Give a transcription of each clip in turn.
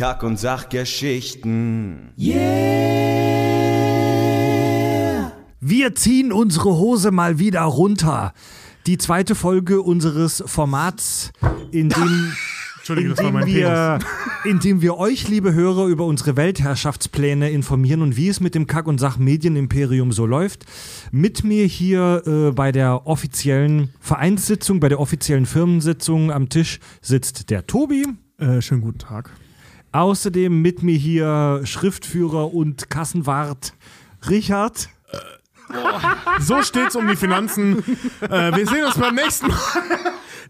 Kack- und Sachgeschichten. Wir ziehen unsere Hose mal wieder runter. Die zweite Folge unseres Formats, in dem, Entschuldige, in das war mein wir, in dem wir euch, liebe Hörer, über unsere Weltherrschaftspläne informieren und wie es mit dem Kack- und Sach-Medienimperium so läuft. Mit mir hier äh, bei der offiziellen Vereinssitzung, bei der offiziellen Firmensitzung am Tisch sitzt der Tobi. Äh, schönen guten Tag. Außerdem mit mir hier Schriftführer und Kassenwart Richard. So steht's um die Finanzen. äh, wir sehen uns beim nächsten Mal.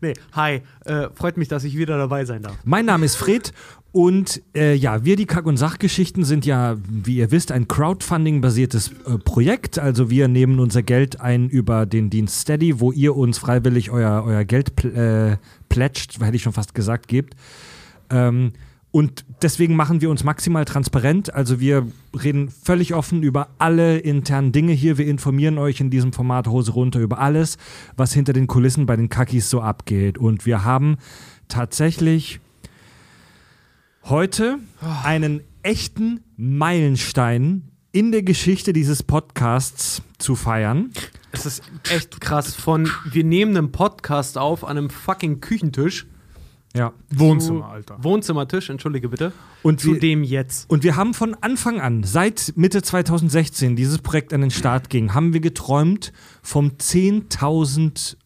Nee, hi. Äh, freut mich, dass ich wieder dabei sein darf. Mein Name ist Fred und äh, ja, wir die Kack- und Sachgeschichten sind ja, wie ihr wisst, ein Crowdfunding-basiertes äh, Projekt. Also wir nehmen unser Geld ein über den Dienst Steady, wo ihr uns freiwillig euer, euer Geld pl äh, plätscht, hätte ich schon fast gesagt, gebt. Ähm, und deswegen machen wir uns maximal transparent. Also wir reden völlig offen über alle internen Dinge hier. Wir informieren euch in diesem Format Hose runter über alles, was hinter den Kulissen bei den Kakis so abgeht. Und wir haben tatsächlich heute einen echten Meilenstein in der Geschichte dieses Podcasts zu feiern. Es ist echt krass. Von wir nehmen einen Podcast auf an einem fucking Küchentisch. Ja. Wohnzimmer, Alter. Wohnzimmertisch, entschuldige bitte. Und Zu wir, dem jetzt. Und wir haben von Anfang an, seit Mitte 2016 dieses Projekt an den Start ging, haben wir geträumt vom 10.000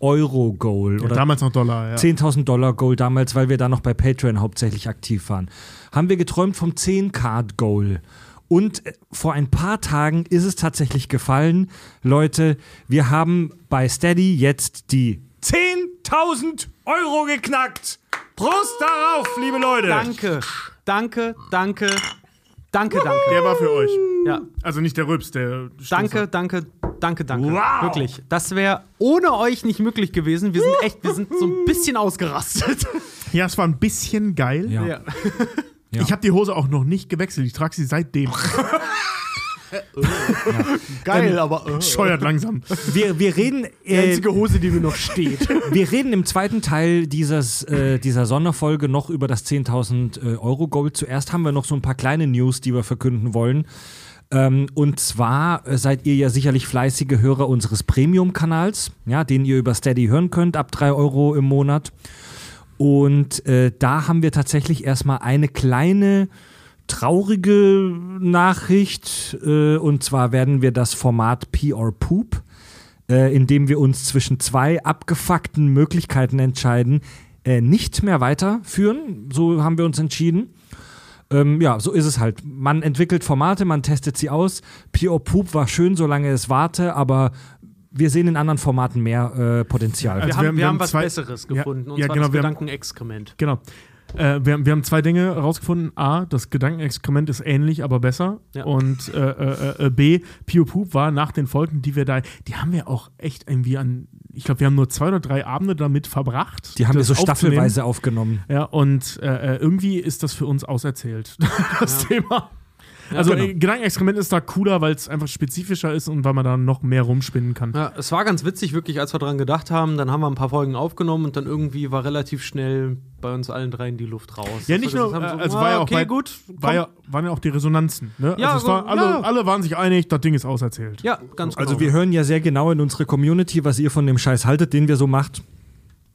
Euro Goal Ja, oder damals noch Dollar, ja. 10.000 Dollar Goal damals, weil wir da noch bei Patreon hauptsächlich aktiv waren. Haben wir geträumt vom 10 Card Goal. Und äh, vor ein paar Tagen ist es tatsächlich gefallen. Leute, wir haben bei Steady jetzt die 10.000 Euro geknackt. Prost darauf, liebe Leute. Danke, danke, danke, danke, danke. Der war für euch. Ja, Also nicht der Rübs, der danke, danke, danke, danke. Wow. Wirklich. Das wäre ohne euch nicht möglich gewesen. Wir sind echt, wir sind so ein bisschen ausgerastet. Ja, es war ein bisschen geil. Ja. Ja. Ja. Ich habe die Hose auch noch nicht gewechselt. Ich trage sie seitdem. Geil, aber. Äh, Scheuert langsam. Wir, wir reden. die Äh, einzige Hose, die mir noch steht. Wir reden im zweiten Teil dieses, äh, dieser Sonderfolge noch über das 10.000 äh, Euro Gold. Zuerst haben wir noch so ein paar kleine News, die wir verkünden wollen. Ähm, und zwar äh, seid ihr ja sicherlich fleißige Hörer unseres Premium-Kanals, ja, den ihr über Steady hören könnt, ab 3 Euro im Monat. Und äh, da haben wir tatsächlich erstmal eine kleine traurige Nachricht. Äh, und zwar werden wir das Format Pee or Poop äh, indem wir uns zwischen zwei abgefuckten Möglichkeiten entscheiden, äh, nicht mehr weiterführen. So haben wir uns entschieden. Ähm, ja, so ist es halt. Man entwickelt Formate, man testet sie aus. Pure Poop war schön, solange es warte, aber wir sehen in anderen Formaten mehr äh, Potenzial. Also Wir haben, wir wir haben haben was zwei- Besseres Ja, gefunden. und ja, zwar genau, das wir haben- Gedankenexkrement. Genau. Äh, wir, haben- wir haben zwei Dinge herausgefunden. A, das Gedankenexkrement ist ähnlich, aber besser. Ja. Und äh, äh, äh, B, Pio Poop war nach den Folgen, die wir da, die haben wir auch echt irgendwie an, ich glaube, wir haben nur zwei oder drei Abende damit verbracht. Die haben wir so staffelweise aufgenommen. Ja, und äh, äh, irgendwie ist das für uns auserzählt, das Thema. Also genau. äh, Gedankenexperiment ist da cooler, weil es einfach spezifischer ist und weil man da noch mehr rumspinnen kann. Ja, es war ganz witzig, wirklich, als wir dran gedacht haben. Dann haben wir ein paar Folgen aufgenommen und dann irgendwie war relativ schnell bei uns allen dreien die Luft raus. Ja, nicht wir nur, gesagt äh, so, also ah, war ja auch okay, bei- gut. War ja, waren ja auch die Resonanzen. Ne? Ja, also es war, so, alle, ja. alle waren sich einig, das Ding ist auserzählt. ja, ganz genau. Also wir hören ja sehr genau in unsere Community, was ihr von dem Scheiß haltet, den wir so macht.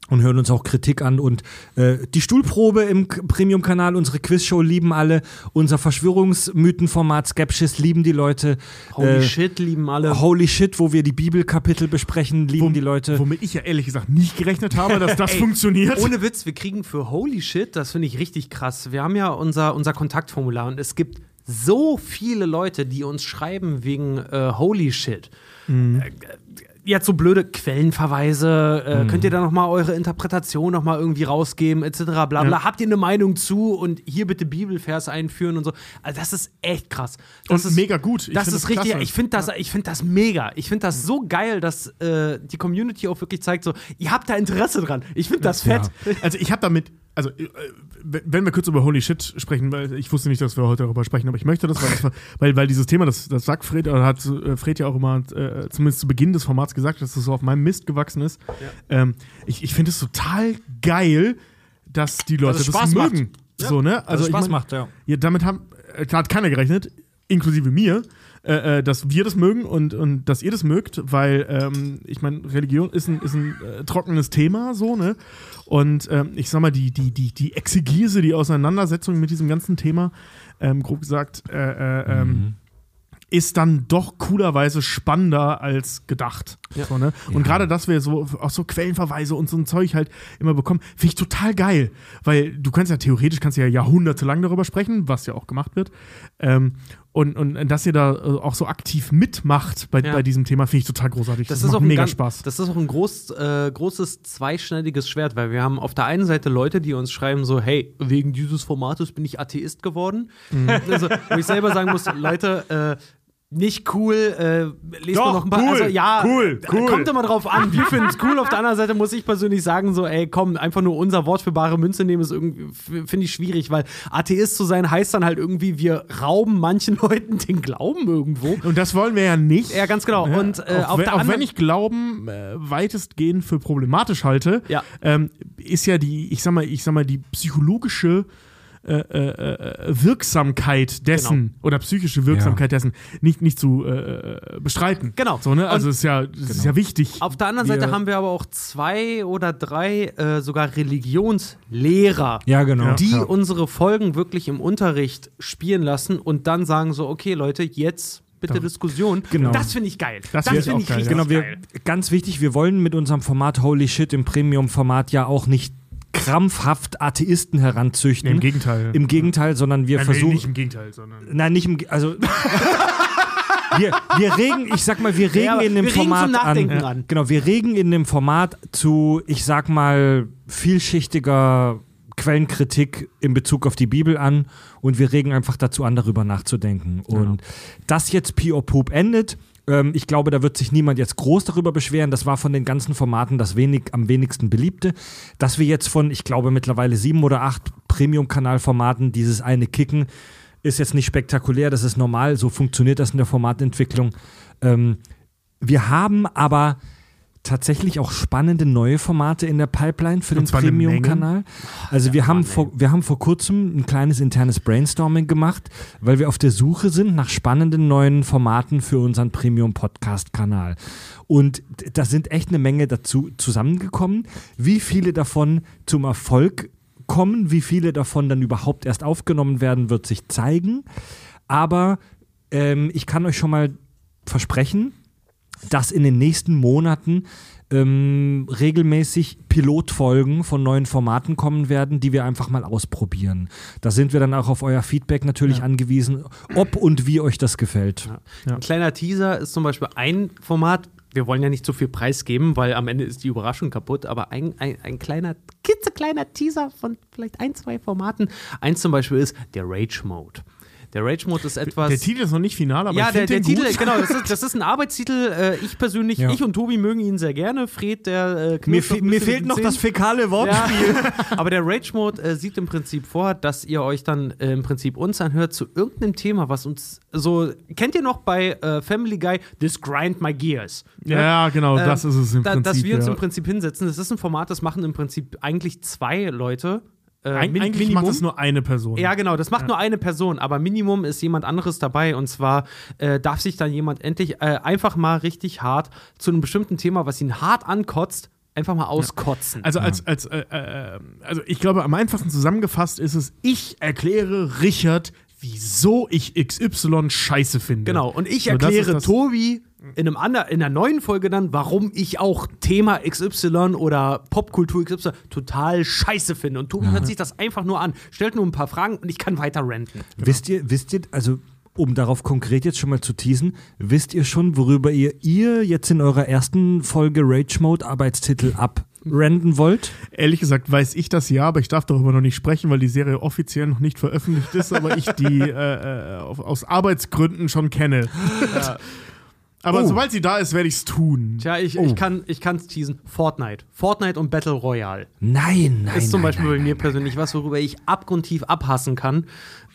Und hören uns auch Kritik an. Und äh, die Stuhlprobe im Premium-Kanal, unsere Quizshow lieben alle. Unser Verschwörungsmythenformat Skepsis lieben die Leute. Holy äh, shit, lieben alle. Holy Shit, wo wir die Bibelkapitel besprechen, lieben Wom- die Leute. Womit ich ja ehrlich gesagt nicht gerechnet habe, dass das Ey, funktioniert. Ohne Witz, wir kriegen für Holy Shit, das finde ich richtig krass. Wir haben ja unser, unser Kontaktformular und es gibt so viele Leute, die uns schreiben wegen äh, Holy Shit. Mhm. Jetzt so blöde Quellenverweise, äh, Mhm. könnt ihr da noch mal eure Interpretation noch mal irgendwie rausgeben, etc. bla bla. Ja. Habt ihr eine Meinung zu und hier bitte Bibelvers einführen und so. Also das ist echt krass. Das Und ist mega gut. Ich das find ist richtig. klasse. Ich finde das, ich finde das mega. Ich finde das so geil, dass äh, die Community auch wirklich zeigt, so, ihr habt da Interesse dran. Ich finde das fett. Also ich habe damit, also äh, wenn wir kurz über Holy Shit sprechen, weil ich wusste nicht, dass wir heute darüber sprechen, aber ich möchte das, weil, das weil, weil dieses Thema, das, das sagt Fred, oder hat äh, Fred ja auch immer, äh, zumindest zu Beginn des Formats gesagt, dass das so auf meinem Mist gewachsen ist. Ähm, ich ich finde es total geil, dass die Leute es das Spaß macht. mögen. so, ne? Also ich Spaß mein, macht, ja. Ja, damit haben, äh, hat keiner gerechnet, inklusive mir, äh, äh, dass wir das mögen und, und dass ihr das mögt, weil ähm, ich meine, Religion ist ein, ist ein äh, trockenes Thema, so, ne? Und ähm, ich sag mal, die, die, die, die Exegese, die Auseinandersetzung mit diesem ganzen Thema, ähm, grob gesagt, äh, äh, ähm, ist dann doch coolerweise spannender als gedacht. So, ne? Und gerade, dass wir so auch so Quellenverweise und so ein Zeug halt immer bekommen, finde ich total geil. Weil du kannst ja theoretisch kannst ja jahrhundertelang darüber sprechen, was ja auch gemacht wird. Ähm, und, und dass ihr da äh, auch so aktiv mitmacht bei, Ja. bei diesem Thema, finde ich total großartig. Das, macht ist auch mega ganz, Spaß. Das ist auch ein groß, äh, großes zweischneidiges Schwert, weil wir haben auf der einen Seite Leute, die uns schreiben so, hey, wegen dieses Formates bin ich Atheist geworden. Mhm. Also, wo ich selber sagen muss, Leute, äh, nicht cool, äh, lest Doch, noch ein paar. cool, also, ja, cool, cool. kommt immer drauf an. Wir finden es cool. Auf der anderen Seite muss ich persönlich sagen, so, ey, komm, einfach nur unser Wort für bare Münze nehmen, ist irgendwie, finde ich schwierig, weil Atheist zu sein heißt dann halt irgendwie, wir rauben manchen Leuten den Glauben irgendwo. Und das wollen wir ja nicht. Ja, ganz genau. Ja, Und äh, auch, auf wenn, auch wenn ich Glauben äh, weitestgehend für problematisch halte, Ja. ähm, ist ja die, ich sag mal, ich sag mal, die psychologische äh, äh, äh, Wirksamkeit dessen Genau. oder psychische Wirksamkeit dessen nicht, nicht zu äh, bestreiten. Genau. So, ne? Also Und- ist ja, das ist ja wichtig. Auf der anderen Wir- Seite haben wir aber auch zwei oder drei äh, sogar Religionslehrer, Ja, genau. die ja. unsere Folgen wirklich im Unterricht spielen lassen und dann sagen so, okay Leute, jetzt bitte Doch. Diskussion. Genau. Das finde ich geil. Das Das, ich finde auch ich geil, richtig ja. Genau, wir, geil. ganz wichtig, wir wollen mit unserem Format Holy Shit im Premium-Format ja auch nicht krampfhaft Atheisten heranzüchten. Nee, Im Gegenteil. Im Gegenteil, sondern wir Nein, nee, versuchen. nicht im Gegenteil, sondern. Nein, nicht im. Also. wir, wir regen, ich sag mal, wir regen aber in dem wir regen Format zum Nachdenken an. an. Genau, wir regen in dem Format zu, ich sag mal, vielschichtiger Quellenkritik in Bezug auf die Bibel an und wir regen einfach dazu an, darüber nachzudenken. Und das jetzt P.O. Poop endet. Ähm, ich glaube, da wird sich niemand jetzt groß darüber beschweren. Das war von den ganzen Formaten das wenig, am wenigsten beliebte. Dass wir jetzt von, ich glaube, mittlerweile sieben oder acht Premium-Kanal-Formaten dieses eine kicken, ist jetzt nicht spektakulär. Das ist normal. So funktioniert das in der Formatentwicklung. Ähm, wir haben aber tatsächlich auch spannende neue Formate in der Pipeline für Und den Premium-Kanal. Also wir haben, vor, wir haben vor kurzem ein kleines internes Brainstorming gemacht, weil wir auf der Suche sind nach spannenden neuen Formaten für unseren Premium-Podcast-Kanal. Und da sind echt eine Menge dazu zusammengekommen. Wie viele davon zum Erfolg kommen, wie viele davon dann überhaupt erst aufgenommen werden, wird sich zeigen. Aber ähm, ich kann euch schon mal versprechen, dass in den nächsten Monaten ähm, regelmäßig Pilotfolgen von neuen Formaten kommen werden, die wir einfach mal ausprobieren. Da sind wir dann auch auf euer Feedback natürlich angewiesen, ob und wie euch das gefällt. Ja. Ein kleiner Teaser ist zum Beispiel ein Format. Wir wollen ja nicht so viel preisgeben, weil am Ende ist die Überraschung kaputt, aber ein, ein, ein kleiner, klitzekleiner Teaser von vielleicht ein, zwei Formaten. Eins zum Beispiel ist der Rage Mode. Der Rage Mode ist etwas. Der Titel ist noch nicht final, aber ja, ich der, der den Titel, gut. genau, das ist, das ist ein Arbeitstitel. Äh, ich persönlich, Ja. ich und Tobi mögen ihn sehr gerne. Fred, der äh, Mir, fe mir fehlt noch das fäkale Wortspiel. Ja. Aber der Rage Mode äh, sieht im Prinzip vor, dass ihr euch dann äh, im Prinzip uns anhört zu irgendeinem Thema, was uns so. Kennt ihr noch bei äh, Family Guy This Grind My Gears? Ja, genau, das Ähm, ist es im da, Prinzip. Dass wir uns ja. im Prinzip hinsetzen. Das ist ein Format, das machen im Prinzip eigentlich zwei Leute. Äh, Eig eigentlich macht es nur eine Person. ja, genau, das macht nur eine Person, aber Minimum ist jemand anderes dabei und zwar äh, darf sich dann jemand endlich äh, einfach mal richtig hart zu einem bestimmten Thema, was ihn hart ankotzt, einfach mal auskotzen. Also als, als äh, äh, also ich glaube, am einfachsten zusammengefasst ist es, ich erkläre Richard, wieso ich XY scheiße finde. Genau, und ich So, das erkläre das- Tobi in, einem ander, in einer neuen Folge dann, warum ich auch Thema XY oder Popkultur XY total scheiße finde. Und Tobi hört sich das einfach nur an, stellt nur ein paar Fragen und ich kann weiter ranten. Wisst ihr, wisst ihr, also um darauf konkret jetzt schon mal zu teasen, wisst ihr schon, worüber ihr, ihr jetzt in eurer ersten Folge Rage Mode Arbeitstitel abrenden wollt? Ehrlich gesagt weiß ich das ja, aber ich darf darüber noch nicht sprechen, weil die Serie offiziell noch nicht veröffentlicht ist, aber ich die äh, äh, aus Arbeitsgründen schon kenne. Aber Oh. sobald sie da ist, werde ich es tun. Tja, ich, Oh. ich kann es teasen. Fortnite. Fortnite und Battle Royale. Nein, nein. ist zum nein, Beispiel nein, bei mir nein. persönlich was, worüber ich abgrundtief abhassen kann.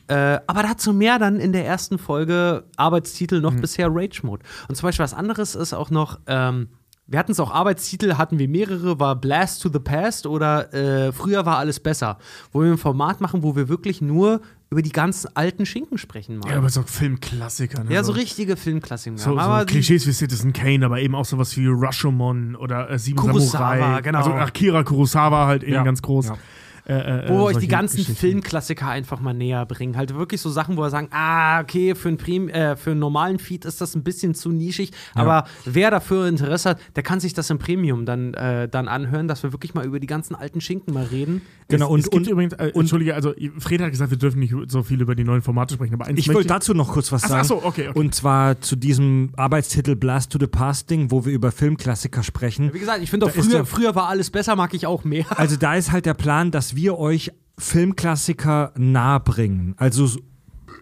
Äh, aber dazu mehr dann in der ersten Folge Arbeitstitel Mhm. noch bisher Rage Mode. Und zum Beispiel was anderes ist auch noch, ähm, wir hatten es auch Arbeitstitel, hatten wir mehrere, war Blast to the Past oder äh, Früher war alles besser. Wo wir ein Format machen, wo wir wirklich nur über die ganzen alten Schinken sprechen mal. Ja, aber so Filmklassiker. Ne? Ja, so richtige Filmklassiker. So, so Klischees wie Citizen Kane, aber eben auch sowas wie Rashomon oder äh, Sieben Kurosawa, Samurai. genau. Also Akira Kurosawa halt eben Ja. ganz groß. Ja. Äh, äh, wo wir euch die ganzen. Filmklassiker einfach mal näher bringen. Halt wirklich so Sachen, wo wir sagen, ah, okay, für einen, Prim äh, für einen normalen Feed ist das ein bisschen zu nischig, aber wer dafür Interesse hat, der kann sich das im Premium dann, äh, dann anhören, dass wir wirklich mal über die ganzen alten Schinken mal reden. Genau, es, und, es und übrigens, äh, Entschuldige, also Fred hat gesagt, wir dürfen nicht so viel über die neuen Formate sprechen, aber eins ich wollte dazu noch kurz was sagen. ach so, okay, okay. Und zwar zu diesem Arbeitstitel Blast to the Past Ding, wo wir über Filmklassiker sprechen. Wie gesagt, ich finde auch früher, früher war alles besser, mag ich auch mehr. Also da ist halt der Plan, dass wir euch Filmklassiker nahebringen. Also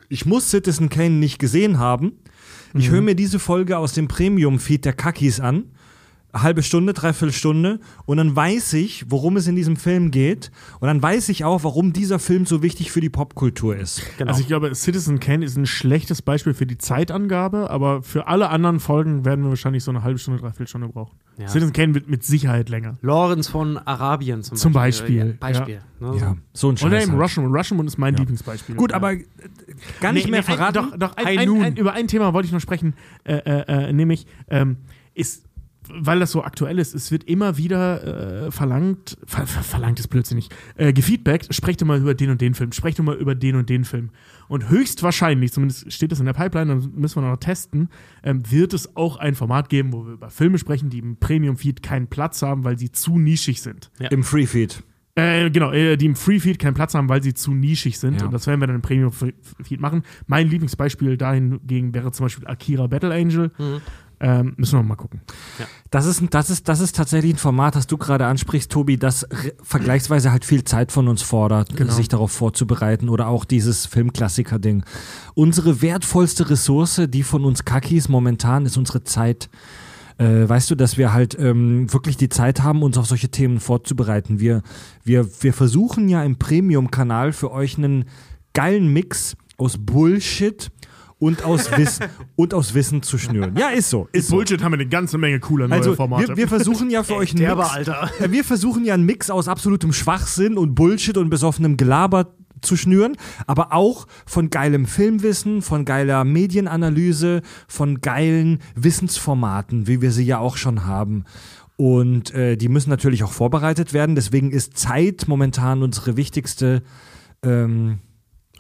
ich muss Citizen Kane nicht gesehen haben. Ich höre mir diese Folge aus dem Premium-Feed der Kakis an. Halbe Stunde, dreiviertel Stunde und dann weiß ich, worum es in diesem Film geht und dann weiß ich auch, warum dieser Film so wichtig für die Popkultur ist. Genau. Also ich glaube, Citizen Kane ist ein schlechtes Beispiel für die Zeitangabe, aber für alle anderen Folgen werden wir wahrscheinlich so eine halbe Stunde, dreiviertel Stunde brauchen. Ja. Citizen Kane wird mit Sicherheit länger. Lawrence von Arabien zum, Zum Beispiel, Ja, Beispiel. Ne, Ja, so ein Scheiß. Oder eben halt. Rushmore. Rushmore ist mein Lieblingsbeispiel. Gut, Ja. aber äh, gar nicht Nee, mehr nee, ein- verraten. Doch, doch ein, ein, über ein Thema wollte ich noch sprechen, äh, äh, äh, nämlich ähm, ist, weil das so aktuell ist, es wird immer wieder äh, verlangt, ver, ver, verlangt ist blödsinnig, äh, gefeedbackt, sprecht mal über den und den Film, sprecht mal über den und den Film. Und höchstwahrscheinlich, zumindest steht das in der Pipeline, dann müssen wir noch testen, ähm, wird es auch ein Format geben, wo wir über Filme sprechen, die im Premium-Feed keinen Platz haben, weil sie zu nischig sind. Im Freefeed. Äh, genau, äh, die im Free-Feed keinen Platz haben, weil sie zu nischig sind. Ja. Und das werden wir dann im Premium-Feed machen. Mein Lieblingsbeispiel dahingegen wäre zum Beispiel Akira Battle Angel. Mhm. Ähm, müssen wir mal gucken. Das ist, das, ist, das ist tatsächlich ein Format, das du gerade ansprichst, Tobi, das vergleichsweise halt viel Zeit von uns fordert, Genau. sich darauf vorzubereiten oder auch dieses Filmklassiker-Ding. Unsere wertvollste Ressource, die von uns Kakis momentan, ist unsere Zeit. Äh, weißt du, dass wir halt ähm, wirklich die Zeit haben, uns auf solche Themen vorzubereiten. Wir, wir, wir versuchen ja im Premium-Kanal für euch einen geilen Mix aus Bullshit und aus, Wiss und aus Wissen zu schnüren. Ja, ist so. Ist so. Bullshit haben wir eine ganze Menge cooler neue Also Formate. wir, wir versuchen ja für euch einen Mix, Alter. Äh, wir versuchen ja einen Mix aus absolutem Schwachsinn und Bullshit und besoffenem Gelaber zu schnüren, aber auch von geilem Filmwissen, von geiler Medienanalyse, von geilen Wissensformaten, wie wir sie ja auch schon haben. Und äh, die müssen natürlich auch vorbereitet werden. Deswegen ist Zeit momentan unsere wichtigste ähm,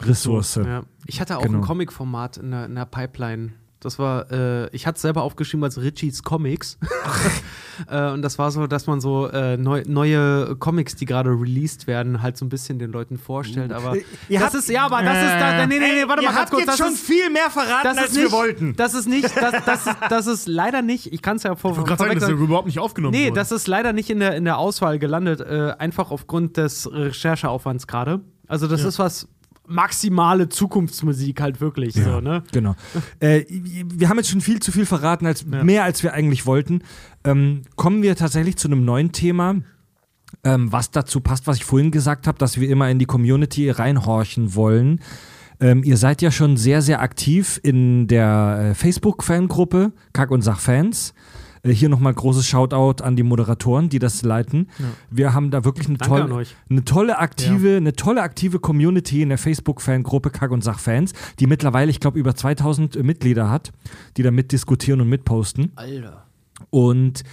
Ressource. Ja. Ich hatte auch Genau. ein Comic-Format in der, in der Pipeline. Das war, äh, ich hatte es selber aufgeschrieben als Richies Comics. äh, und das war so, dass man so äh, neu, neue Comics, die gerade released werden, halt so ein bisschen den Leuten vorstellt. Aber Ihr das habt- ist, ja, aber das ist da, nee, nee, nee, warte mal ganz kurz. das ist, viel mehr verraten, das ist nicht, Das ist nicht, das, das, ist, das ist leider nicht, ich kann es ja vor, ich gerade sagen, das ist überhaupt nicht aufgenommen Nee, worden. das ist leider nicht in der, in der Auswahl gelandet, äh, einfach aufgrund des Rechercheaufwands gerade. Also das ist was maximale Zukunftsmusik halt wirklich so, ne? Genau. äh, wir haben jetzt schon viel zu viel verraten, als mehr als wir eigentlich wollten. Ähm, kommen wir tatsächlich zu einem neuen Thema, ähm, was dazu passt, was ich vorhin gesagt habe, dass wir immer in die Community reinhorchen wollen. Ähm, ihr seid ja schon sehr, sehr aktiv in der äh, Facebook-Fangruppe Kack und Sach-Fans. Äh, hier nochmal großes Shoutout an die Moderatoren, die das leiten. Wir haben da wirklich eine, tolle, eine tolle aktive, eine tolle aktive Community in der Facebook-Fangruppe Kack und Sach-Fans, die mittlerweile, ich glaube, über 2000 Mitglieder hat, die da mitdiskutieren und mitposten Alter. und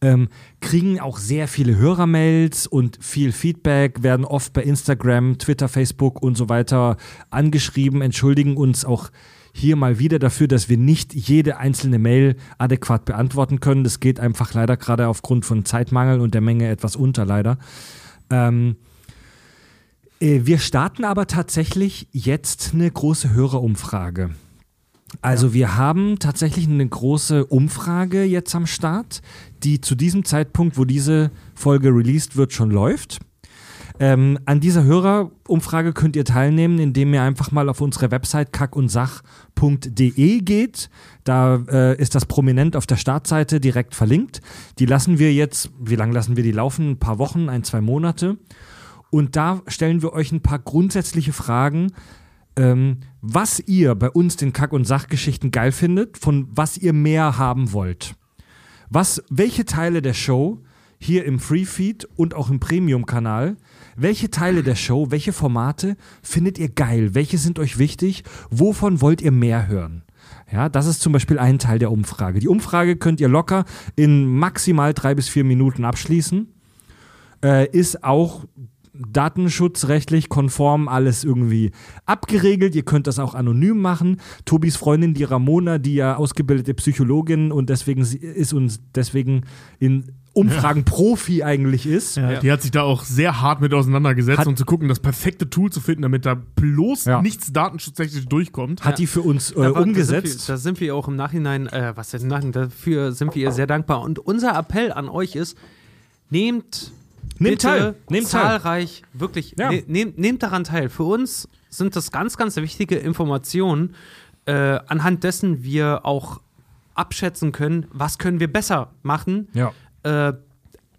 ähm, kriegen auch sehr viele Hörermails und viel Feedback, werden oft bei Instagram, Twitter, Facebook und so weiter angeschrieben, entschuldigen uns auch hier mal wieder dafür, dass wir nicht jede einzelne Mail adäquat beantworten können. Das geht einfach leider gerade aufgrund von Zeitmangel und der Menge etwas unter, leider. Ähm, äh, wir starten aber tatsächlich jetzt eine große Hörerumfrage. Also wir haben tatsächlich eine große Umfrage jetzt am Start, die zu diesem Zeitpunkt, wo diese Folge released wird, schon läuft. Ähm, an dieser Hörerumfrage könnt ihr teilnehmen, indem ihr einfach mal auf unsere Website kackundsach.de geht. Da äh, ist das prominent auf der Startseite direkt verlinkt. Die lassen wir jetzt, wie lange lassen wir die laufen? Ein paar Wochen, ein, zwei Monate. Und da stellen wir euch ein paar grundsätzliche Fragen, ähm, was ihr bei uns den Kack- und Sachgeschichten geil findet, von was ihr mehr haben wollt. Was, welche Teile der Show hier im Free-Feed und auch im Premium-Kanal, welche Teile der Show, welche Formate findet ihr geil? Welche sind euch wichtig? Wovon wollt ihr mehr hören? Ja, das ist zum Beispiel ein Teil der Umfrage. Die Umfrage könnt ihr locker in maximal drei bis vier Minuten abschließen. Äh, ist auch datenschutzrechtlich konform alles irgendwie abgeregelt. Ihr könnt das auch anonym machen. Tobis Freundin, die Ramona, die ja ausgebildete Psychologin und deswegen ist uns deswegen in Umfragen Profi eigentlich ist. Ja, Die hat sich da auch sehr hart mit auseinandergesetzt, Hat- um zu gucken, das perfekte Tool zu finden, damit da bloß Ja. nichts datenschutztechnisch durchkommt. Hat die für uns äh, Da war- umgesetzt. Da sind, wir, da sind wir auch im Nachhinein, äh, was heißt im Nachhinein, dafür sind wir ihr sehr dankbar. Und unser Appell an euch ist, nehmt, Nehmt bitte teil, nehmt teil. zahlreich, wirklich, Ja. ne, nehmt, nehmt daran teil. Für uns sind das ganz, ganz wichtige Informationen, äh, anhand dessen wir auch abschätzen können, was können wir besser machen. ja. Äh,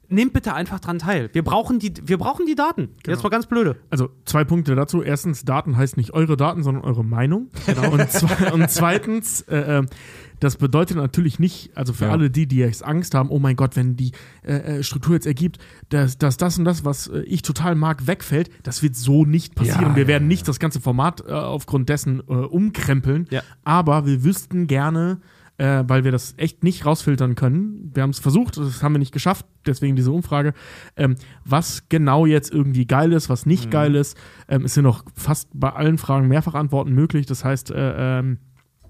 nehmt bitte einfach dran teil. Wir brauchen die, wir brauchen die Daten. Jetzt mal ganz blöde. Also zwei Punkte dazu. Erstens, Daten heißt nicht eure Daten, sondern eure Meinung. Und, zwe und zweitens, äh, äh, das bedeutet natürlich nicht, also für Ja. alle die, die jetzt Angst haben, oh mein Gott, wenn die äh, äh, Struktur jetzt ergibt, dass, dass das und das, was äh, ich total mag, wegfällt, das wird so nicht passieren. Ja, wir ja, werden nicht das ganze Format äh, aufgrund dessen umkrempeln, aber wir wüssten gerne, äh, weil wir das echt nicht rausfiltern können. Wir haben es versucht, das haben wir nicht geschafft, deswegen diese Umfrage. Ähm, was genau jetzt irgendwie geil ist, was Mhm. nicht geil ist. Ähm, es sind noch fast bei allen Fragen mehrfach Antworten möglich. Das heißt, äh, ähm,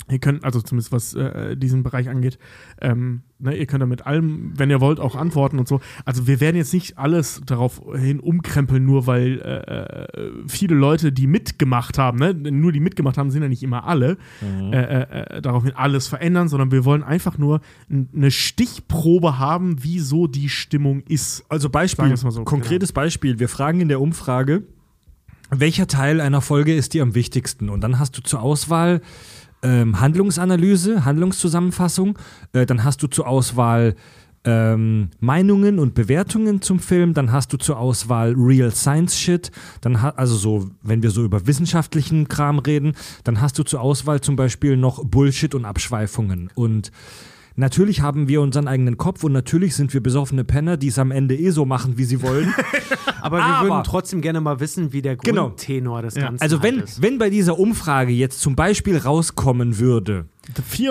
ihr könnt, also zumindest was äh, diesen Bereich angeht, ähm, ne, ihr könnt da mit allem, wenn ihr wollt, auch antworten und so. Also wir werden jetzt nicht alles darauf hin umkrempeln, nur weil äh, äh, viele Leute, die mitgemacht haben, ne, nur die mitgemacht haben, sind ja nicht immer alle, äh, äh, äh, daraufhin alles verändern, sondern wir wollen einfach nur eine Stichprobe haben, wie so die Stimmung ist. Also Beispiel, so, konkretes Beispiel. Wir fragen in der Umfrage, welcher Teil einer Folge ist dir am wichtigsten? Und dann hast du zur Auswahl ähm, Handlungsanalyse, Handlungszusammenfassung. Äh, dann hast du zur Auswahl ähm, Meinungen und Bewertungen zum Film. Dann hast du zur Auswahl Real Science Shit. Dann ha also so, wenn wir so über wissenschaftlichen Kram reden, dann hast du zur Auswahl zum Beispiel noch Bullshit und Abschweifungen. Und Natürlich haben wir unseren eigenen Kopf und natürlich sind wir besoffene Penner, die es am Ende eh so machen, wie sie wollen. Aber wir würden trotzdem gerne mal wissen, wie der Genau. Grundtenor des Ja. Ganzen Also wenn, halt ist. wenn bei dieser Umfrage jetzt zum Beispiel rauskommen würde,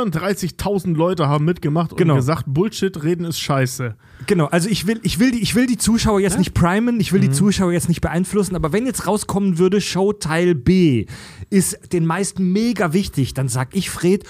34.000 Leute haben mitgemacht und Genau. gesagt, Bullshit reden ist scheiße. genau, also ich will, ich will, die, ich will die Zuschauer jetzt nicht primen, ich will die Zuschauer jetzt nicht beeinflussen, aber wenn jetzt rauskommen würde, Show Teil B ist den meisten mega wichtig, dann sag ich, Fred,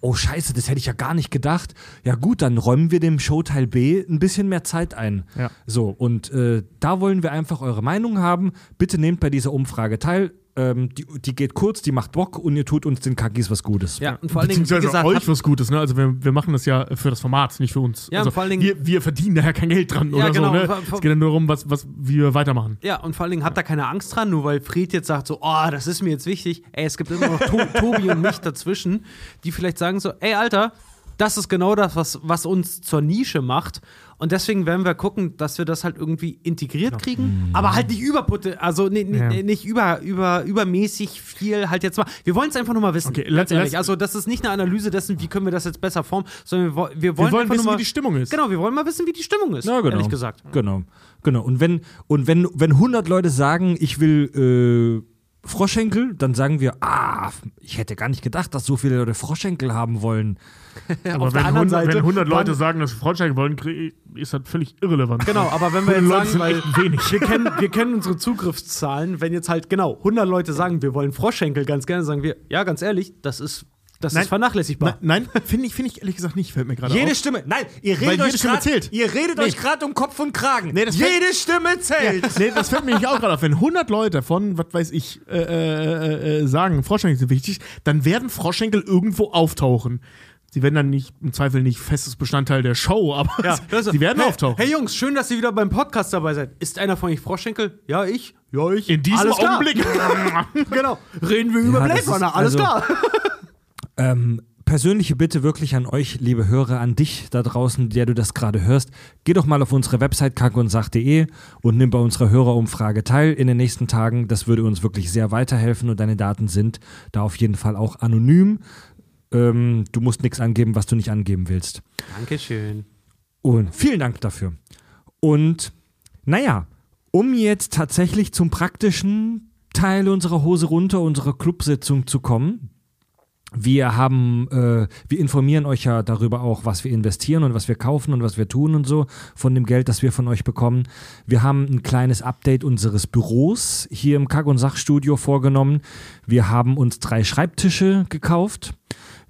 oh scheiße, das hätte ich ja gar nicht gedacht. Ja gut, dann räumen wir dem Show Teil B ein bisschen mehr Zeit ein. Ja. So, und äh, da wollen wir einfach eure Meinung haben. Bitte nehmt bei dieser Umfrage teil. Ähm, die, die geht kurz, die macht Bock und ihr tut uns den Kackis was Gutes. ja, und vor allen Dingen, wie Beziehungsweise gesagt, euch was Gutes, ne? Also wir, wir machen das ja für das Format, nicht für uns. Ja, also und vor allen Dingen- wir, wir verdienen daher kein Geld dran Ja, oder genau. so. Ne? Es geht ja nur darum, was, was wir weitermachen. Ja, und vor allen Dingen habt da keine Angst dran, nur weil Fried jetzt sagt so, oh, das ist mir jetzt wichtig. Ey, es gibt immer noch to Tobi und mich dazwischen, die vielleicht sagen so, ey, Alter, das ist genau das, was, was uns zur Nische macht. Und deswegen werden wir gucken, dass wir das halt irgendwie integriert kriegen, aber halt nicht überputte, also nee, nee, Ja. nicht über, über, übermäßig viel halt jetzt mal. Wir wollen es einfach nur mal wissen. Okay, ganz ehrlich. Also, das ist nicht eine Analyse dessen, wie können wir das jetzt besser formen, sondern wir, wir wollen, Wir wollen einfach wissen, nur mal, wie die Stimmung ist. Genau, wir wollen mal wissen, wie die Stimmung ist. Ja, genau. Ehrlich gesagt. Genau, genau. Und wenn, und wenn, wenn 100 Leute sagen, ich will äh, Froschenkel, dann sagen wir, ah, ich hätte gar nicht gedacht, dass so viele Leute Froschenkel haben wollen. Aber wenn, anderen 100, Seite wenn 100 Leute sagen, dass sie Freundschaft wollen, ist das völlig irrelevant. Genau, aber wenn wir jetzt 100 sagen, Leute sind weil wenig. wir kennen, wir kennen unsere Zugriffszahlen, wenn jetzt halt genau 100 Leute sagen, wir wollen Froschschenkel ganz gerne, sagen wir, ja, ganz ehrlich, das ist das Nein. ist vernachlässigbar. Nein, nein finde ich, find ich ehrlich gesagt nicht, fällt mir gerade Jede auf. Stimme, nein, ihr Weil redet jede euch zählt. Ihr redet Nee. euch gerade um Kopf und Kragen. Nee, das Jede Stimme zählt. Nee, das fällt mir nicht auch gerade auf. Wenn 100 Leute von, was weiß ich, äh, äh, äh, sagen, Froschschenkel sind wichtig, dann werden Froschschenkel irgendwo auftauchen. Sie werden dann nicht, im Zweifel nicht festes Bestandteil der Show, aber Also, sie werden hey, auftauchen. Hey Jungs, schön, dass ihr wieder beim Podcast dabei seid. Ist einer von euch Froschschenkel? Ja, ich. Ja, ich. In diesem Alles. Augenblick. genau. Reden wir über Ja, Blade Runner. Alles also- klar. Ähm, persönliche Bitte wirklich an euch, liebe Hörer, an dich da draußen, der du das gerade hörst. Geh doch mal auf unsere Website kackundsach.de und nimm bei unserer Hörerumfrage teil in den nächsten Tagen. Das würde uns wirklich sehr weiterhelfen und deine Daten sind da auf jeden Fall auch anonym. Ähm, du musst nichts angeben, was du nicht angeben willst. Dankeschön. Und vielen Dank dafür. Und naja, um jetzt tatsächlich zum praktischen Teil unserer Hose runter, unserer Clubsitzung zu kommen. Wir haben, äh, wir informieren euch ja darüber auch, was wir investieren und was wir kaufen und was wir tun und so von dem Geld, das wir von euch bekommen. Wir haben ein kleines Update unseres Büros hier im Kack- und Sachstudio vorgenommen. Wir haben uns drei Schreibtische gekauft.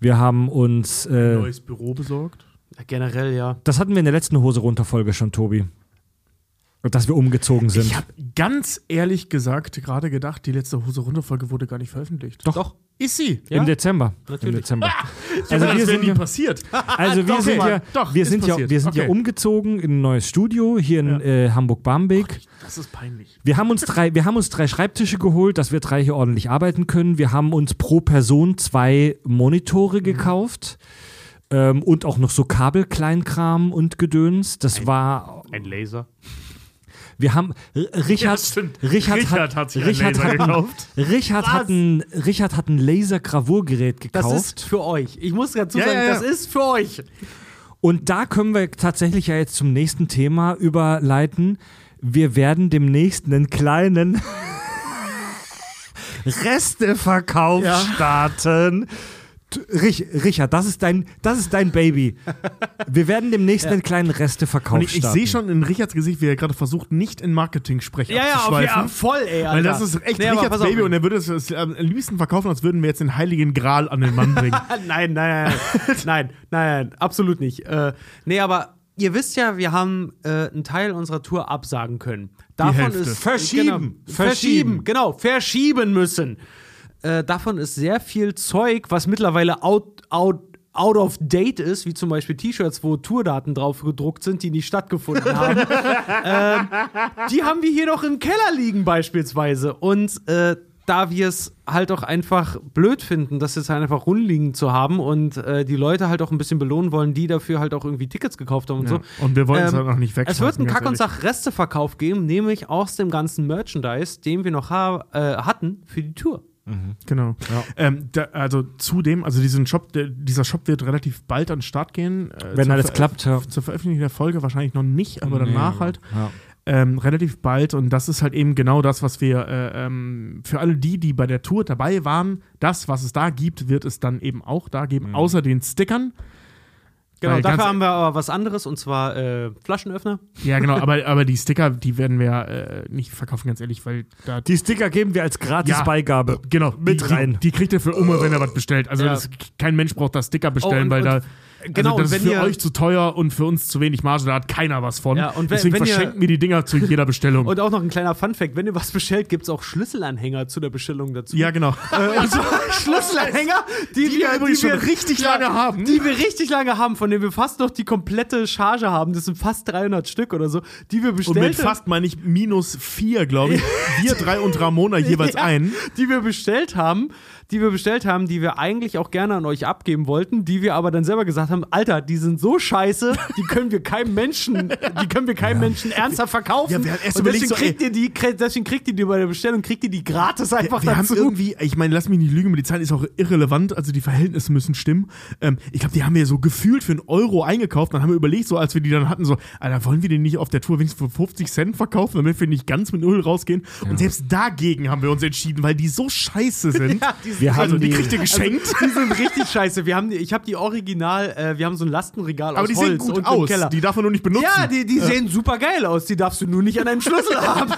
Wir haben uns, äh, Neues Büro besorgt. Ja, generell, ja. das hatten wir in der letzten Hose runter Folge schon, Tobi. Dass wir umgezogen sind. Ich habe ganz ehrlich gesagt gerade gedacht, die letzte Hose runter Folge wurde gar nicht veröffentlicht. Doch. Doch. Ist sie? Ja? Im Dezember. Im Natürlich. Dezember. Also Also das wir wäre sind nie ja- passiert. Also wir Doch, sind ja, Doch, wir sind ja, wir sind ja umgezogen in ein neues Studio hier in äh, Hamburg-Barmbek. Das ist peinlich. Wir haben uns drei, wir haben uns drei Schreibtische geholt, dass wir drei hier ordentlich arbeiten können. Wir haben uns pro Person zwei Monitore gekauft. Ähm, und auch noch so Kabelkleinkram und Gedöns. Das war. Ein Laser. Wir haben. Richard, stimmt. Richard, Richard hat, hat sich ein Richard Laser hat, ein, gekauft. Richard hat ein, Richard hat ein Lasergravurgerät Das gekauft. ist für euch. Ich muss dazu Ja, sagen, ja, ja. das ist für euch. Und da können wir tatsächlich ja jetzt zum nächsten Thema überleiten. Wir werden demnächst einen kleinen Resteverkauf Ja. starten. Rich, Richard, das ist dein, das ist dein Baby. Wir werden demnächst einen kleinen Resteverkauf Und ich, ich sehe schon in Richards Gesicht, wie er gerade versucht, nicht in Marketing-Sprech Ja, ja, abzuschweifen. ja, voll, ey. Alter. Weil das ist echt Nee, Richards. Baby und er würde es es am liebsten verkaufen, als würden wir jetzt den heiligen Gral an den Mann bringen. Nein, nein, nein, nein, nein, nein, absolut nicht. Äh, nee, aber ihr wisst ja, wir haben äh, einen Teil unserer Tour absagen können. Davon ist Verschieben. Genau, Verschieben. verschieben, genau, verschieben müssen. Äh, davon ist sehr viel Zeug, was mittlerweile out, out, out of date ist, wie zum Beispiel T-Shirts, wo Tourdaten drauf gedruckt sind, die nicht stattgefunden haben. ähm, die haben wir hier doch im Keller liegen beispielsweise. Und äh, da wir es halt auch einfach blöd finden, das jetzt halt einfach rumliegen zu haben und äh, die Leute halt auch ein bisschen belohnen wollen, die dafür halt auch irgendwie Tickets gekauft haben und so. Und wir wollen es Ähm, halt auch nicht weg. Es wird einen Kack- und Sach-Resteverkauf geben, nämlich aus dem ganzen Merchandise, den wir noch ha äh, hatten für die Tour. Genau. Ähm, da, also zudem, also diesen Shop, der, dieser Shop wird relativ bald an den Start gehen. Äh, Wenn alles klappt, ja. Zur Veröffentlichung der Folge wahrscheinlich noch nicht, aber danach halt. Ja. Ähm, relativ bald und das ist halt eben genau das, was wir äh, ähm, für alle die, die bei der Tour dabei waren, das, was es da gibt, wird es dann eben auch da geben, außer den Stickern. Genau, Weil dafür ganz- haben wir aber was anderes und zwar äh, Flaschenöffner. Ja, genau, aber, aber die Sticker, die werden wir äh, nicht verkaufen, ganz ehrlich, weil da. Die Sticker geben wir als gratis Ja, Beigabe. Genau, Mit die, rein. Die, die kriegt ihr für Umme, wenn er was bestellt. Also Ja. das, kein Mensch braucht da Sticker bestellen, Oh, und- weil da. Und- genau, also das und ist für ihr- euch zu teuer und für uns zu wenig Marge, da hat keiner was von. Ja, und wenn- Deswegen wenn ihr- verschenken wir die Dinger zu jeder Bestellung. Und auch noch ein kleiner Funfact: Wenn ihr was bestellt, gibt es auch Schlüsselanhänger zu der Bestellung dazu. ja, genau. und so Schlüsselanhänger, die, Die wir übrigens schon richtig lange haben. Die wir richtig lange haben, von denen wir fast noch die komplette Charge haben. Das sind fast 300 Stück oder so, die wir Und bestellt mit fast meine ich minus vier, glaube ich. Wir drei und Ramona jeweils Ja, ein. Die wir bestellt haben, die wir bestellt haben, die wir eigentlich auch gerne an euch abgeben wollten, die wir aber dann selber gesagt haben, Alter, die sind so scheiße, die können wir keinem Menschen, die können wir keinem Menschen ernsthaft verkaufen. Ja, wir haben erst und deswegen so, kriegt ihr die, deswegen kriegt ihr die bei der Bestellung, kriegt ihr die gratis einfach wir haben dazu. irgendwie, ich meine, lass mich nicht lügen, aber die Zahl ist auch irrelevant, also die Verhältnisse müssen stimmen. Ähm, ich glaube, die haben wir so gefühlt für einen Euro eingekauft, dann haben wir überlegt, so als wir die dann hatten, so, Alter, wollen wir den nicht auf der Tour wenigstens für 50 Cent verkaufen, damit wir nicht ganz mit Null rausgehen? Und selbst dagegen haben wir uns entschieden, weil die so scheiße sind. Ja, die Wir also haben die die- kriegt ihr geschenkt. Die sind richtig scheiße. Wir haben, die- ich habe die Original, äh, wir haben so ein Lastenregal aber aus die Holz sehen gut aus. Keller. Die darf man nur nicht benutzen. ja, die, die sehen super geil aus. Die darfst du nur nicht an deinem Schlüssel haben.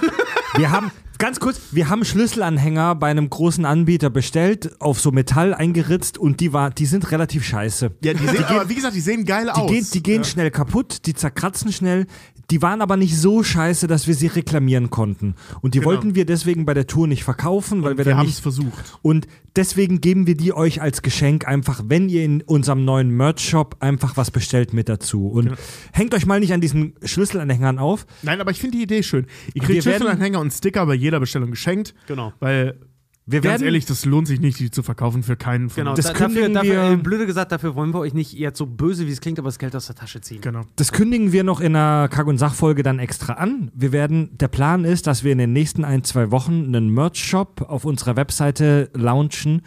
Wir haben, ganz kurz, wir haben Schlüsselanhänger bei einem großen Anbieter bestellt, auf so Metall eingeritzt und die, war, die sind relativ scheiße. Ja, die sehen, aber wie gesagt, die sehen geil Die aus. gehen, die gehen schnell kaputt, die zerkratzen schnell. Die waren aber nicht so scheiße, dass wir sie reklamieren konnten. Und die Genau. wollten wir deswegen bei der Tour nicht verkaufen, weil wir, wir dann haben es versucht. Und deswegen geben wir die euch als Geschenk einfach, wenn ihr in unserem neuen Merch-Shop einfach was bestellt mit dazu. Und Genau. hängt euch mal nicht an diesen Schlüsselanhängern auf. Nein, aber ich finde die Idee schön. Ihr Wir kriegt Schlüsselanhänger und Sticker bei jeder Bestellung geschenkt. Genau. Weil, Wir ganz werden, ehrlich, das lohnt sich nicht, die zu verkaufen für keinen von Genau. Das da, dafür, kündigen dafür, wir- äh, blöde gesagt, dafür wollen wir euch nicht jetzt so böse, wie es klingt, aber das Geld aus der Tasche ziehen. Genau. Das kündigen wir noch in einer Kack- und Sachfolge dann extra an. Wir werden, der Plan ist, dass wir in den nächsten ein, zwei Wochen einen Merch-Shop auf unserer Webseite launchen,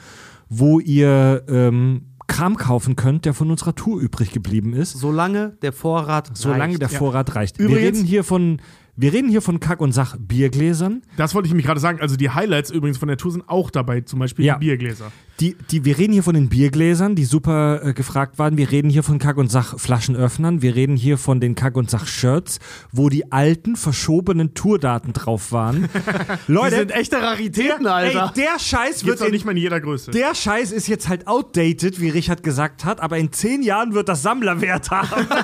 wo ihr ähm, Kram kaufen könnt, der von unserer Tour übrig geblieben ist, Solange der Vorrat solange reicht. der Vorrat reicht. wir Übrigens- reden hier von wir reden hier von Kack und Sach Biergläsern. Das wollte ich mich gerade sagen. Also die Highlights übrigens von der Tour sind auch dabei, zum Beispiel Ja. die Biergläser. Die, die, wir reden hier von den Biergläsern, die super äh, gefragt waren. Wir reden hier von Kack und Sach Flaschenöffnern. Wir reden hier von den Kack und Sach Shirts, wo die alten verschobenen Tourdaten drauf waren. Die Leute, sind echte Raritäten, Alter. ey, der Scheiß wird Gibt's auch in, nicht mal in jeder Größe. der Scheiß ist jetzt halt outdated, wie Richard gesagt hat, aber in zehn Jahren wird das Sammlerwert haben.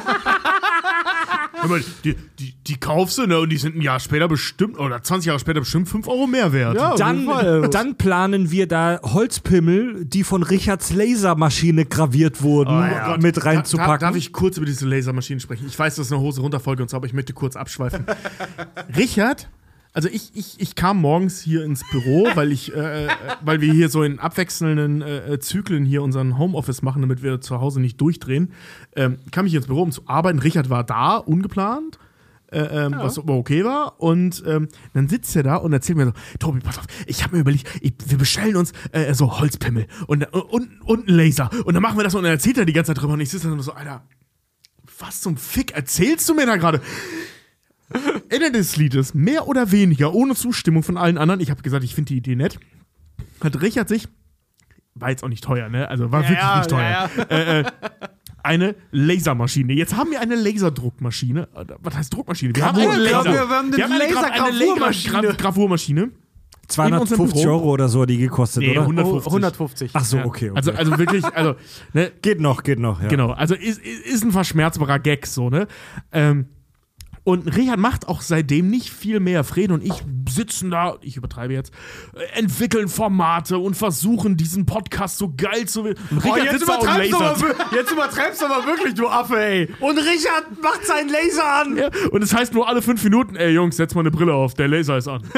Hör mal, die, die, die kaufst du, ne? Und die sind ein Jahr später bestimmt, oder 20 Jahre später bestimmt 5 Euro mehr wert. Ja. Dann, Fall. dann planen wir da Holzpimmel, die von Richards Lasermaschine graviert wurden, Oh Gott. mit Da- reinzupacken. Darf ich kurz über diese Lasermaschinen sprechen? Ich weiß, das ist eine Hose runterfolge und so, aber ich möchte kurz abschweifen. Richard, also ich, ich, ich kam morgens hier ins Büro, weil ich, äh, äh, weil wir hier so in abwechselnden äh, äh, Zyklen hier unseren Homeoffice machen, damit wir zu Hause nicht durchdrehen. Ähm, kam ich hier ins Büro, um zu arbeiten. Richard war da, ungeplant. Äh, ähm, Was aber okay war. Und ähm, dann sitzt er da und erzählt mir so: Tobi, pass auf, ich habe mir überlegt, ich, wir bestellen uns äh, so Holzpimmel und, und, und einen Laser. Und dann machen wir das und dann erzählt er die ganze Zeit drüber. Und ich sitze dann so: Alter, was zum Fick erzählst du mir da gerade? Ende des Liedes, mehr oder weniger, ohne Zustimmung von allen anderen, ich habe gesagt, ich finde die Idee nett, hat Richard sich, war jetzt auch nicht teuer, ne? Also war wirklich ja, nicht teuer. ja, Äh, äh, eine Lasermaschine. Jetzt haben wir eine Laserdruckmaschine. Äh, Was heißt Druckmaschine? Wir Gravur- haben eine Laser. wir haben eine. Gra- Gravurmaschine. in unserem 250 Büro. Euro oder so hat die gekostet, Nee, oder? 150. 150. Ach so, Ja. okay, okay. Also, also wirklich, also, ne, geht noch, geht noch, ja. Genau, also ist, ist ist ein verschmerzbarer Gag so, ne? Ähm, und Richard macht auch seitdem nicht viel mehr. Fred und ich sitzen da, ich übertreibe jetzt, äh, entwickeln Formate und versuchen diesen Podcast so geil zu. Und Oh, Richard jetzt, da und übertreibst aber, jetzt übertreibst du aber wirklich, du Affe, ey. Und Richard macht seinen Laser an. Ja, und es heißt nur alle fünf Minuten, ey Jungs, setz mal eine Brille auf, der Laser ist an.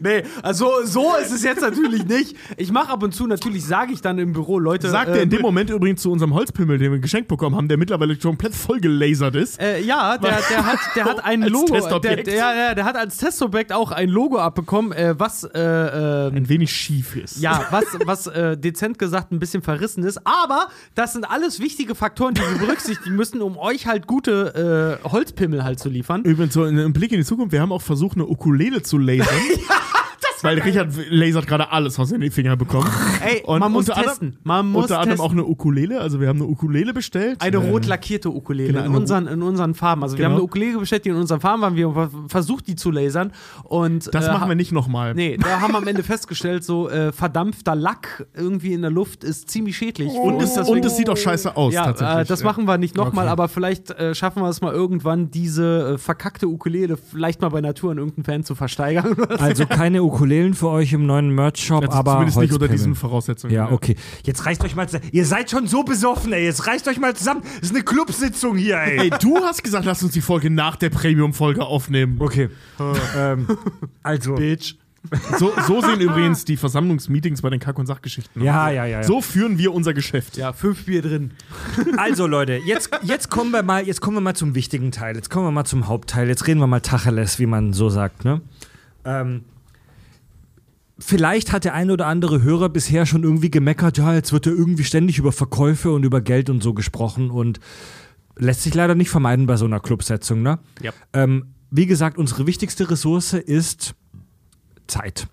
Nee, also so ist es jetzt natürlich nicht. Ich mache ab und zu, natürlich sage ich dann im Büro, Leute. Sagt er in äh, dem Moment übrigens zu unserem Holzpimmel, den wir geschenkt bekommen haben, der mittlerweile komplett voll gelasert ist. Äh, ja, der, der hat, der hat ein Als Logo. Der, Testobjekt. der, der, hat als Testobjekt auch ein Logo abbekommen, äh, was, äh, ähm, Ein wenig schief ist. ja, was, was äh, dezent gesagt ein bisschen verrissen ist. Aber das sind alles wichtige Faktoren, die wir berücksichtigen müssen, um euch halt gute äh, Holzpimmel halt zu liefern. Übrigens, so ein Blick in die Zukunft, wir haben auch versucht, eine Ukulele zu lasern. Weil Richard lasert gerade alles, was er in die Finger bekommt. Ey, Und man muss unter testen. Anderem, Man muss unter anderem testen. auch eine Ukulele. Also wir haben eine Ukulele bestellt. Eine Äh, rot lackierte Ukulele genau, in, unseren, in unseren Farben. Also wir Genau. haben eine Ukulele bestellt, die in unseren Farben waren. Wir haben versucht, die zu lasern. Und, Das äh, machen wir nicht nochmal. Nee, da haben wir am Ende festgestellt, so äh, verdampfter Lack irgendwie in der Luft ist ziemlich schädlich. Und, es, und es sieht auch scheiße aus, ja, tatsächlich. äh, das machen wir nicht nochmal, Okay. aber vielleicht äh, schaffen wir es mal irgendwann, diese äh, verkackte Ukulele vielleicht mal bei Natur an irgendeinen Fan zu versteigern. Also keine Ukulelen für euch im neuen Merch-Shop, Also aber zumindest nicht unter diesen Voraussetzungen. Ja, okay. Jetzt reißt euch mal zusammen. Ihr seid schon so besoffen, ey. Jetzt reißt euch mal zusammen. Das ist eine Clubsitzung hier, ey. Ey, du hast gesagt, lass uns die Folge nach der Premium-Folge aufnehmen. Okay. ähm, also. Bitch. So, so sehen übrigens die Versammlungsmeetings bei den Kack- und Sachgeschichten Ja, aus. ja, ja, ja. So führen wir unser Geschäft. ja, fünf Bier drin. Also Leute, jetzt, jetzt kommen wir mal, jetzt kommen wir mal zum wichtigen Teil. Jetzt kommen wir mal zum Hauptteil. Jetzt reden wir mal Tacheles, wie man so sagt, ne? Ähm, vielleicht hat der ein oder andere Hörer bisher schon irgendwie gemeckert, ja, jetzt wird ja irgendwie ständig über Verkäufe und über Geld und so gesprochen und lässt sich leider nicht vermeiden bei so einer Clubsetzung, ne? Ja. Ähm, wie gesagt, unsere wichtigste Ressource ist Zeit.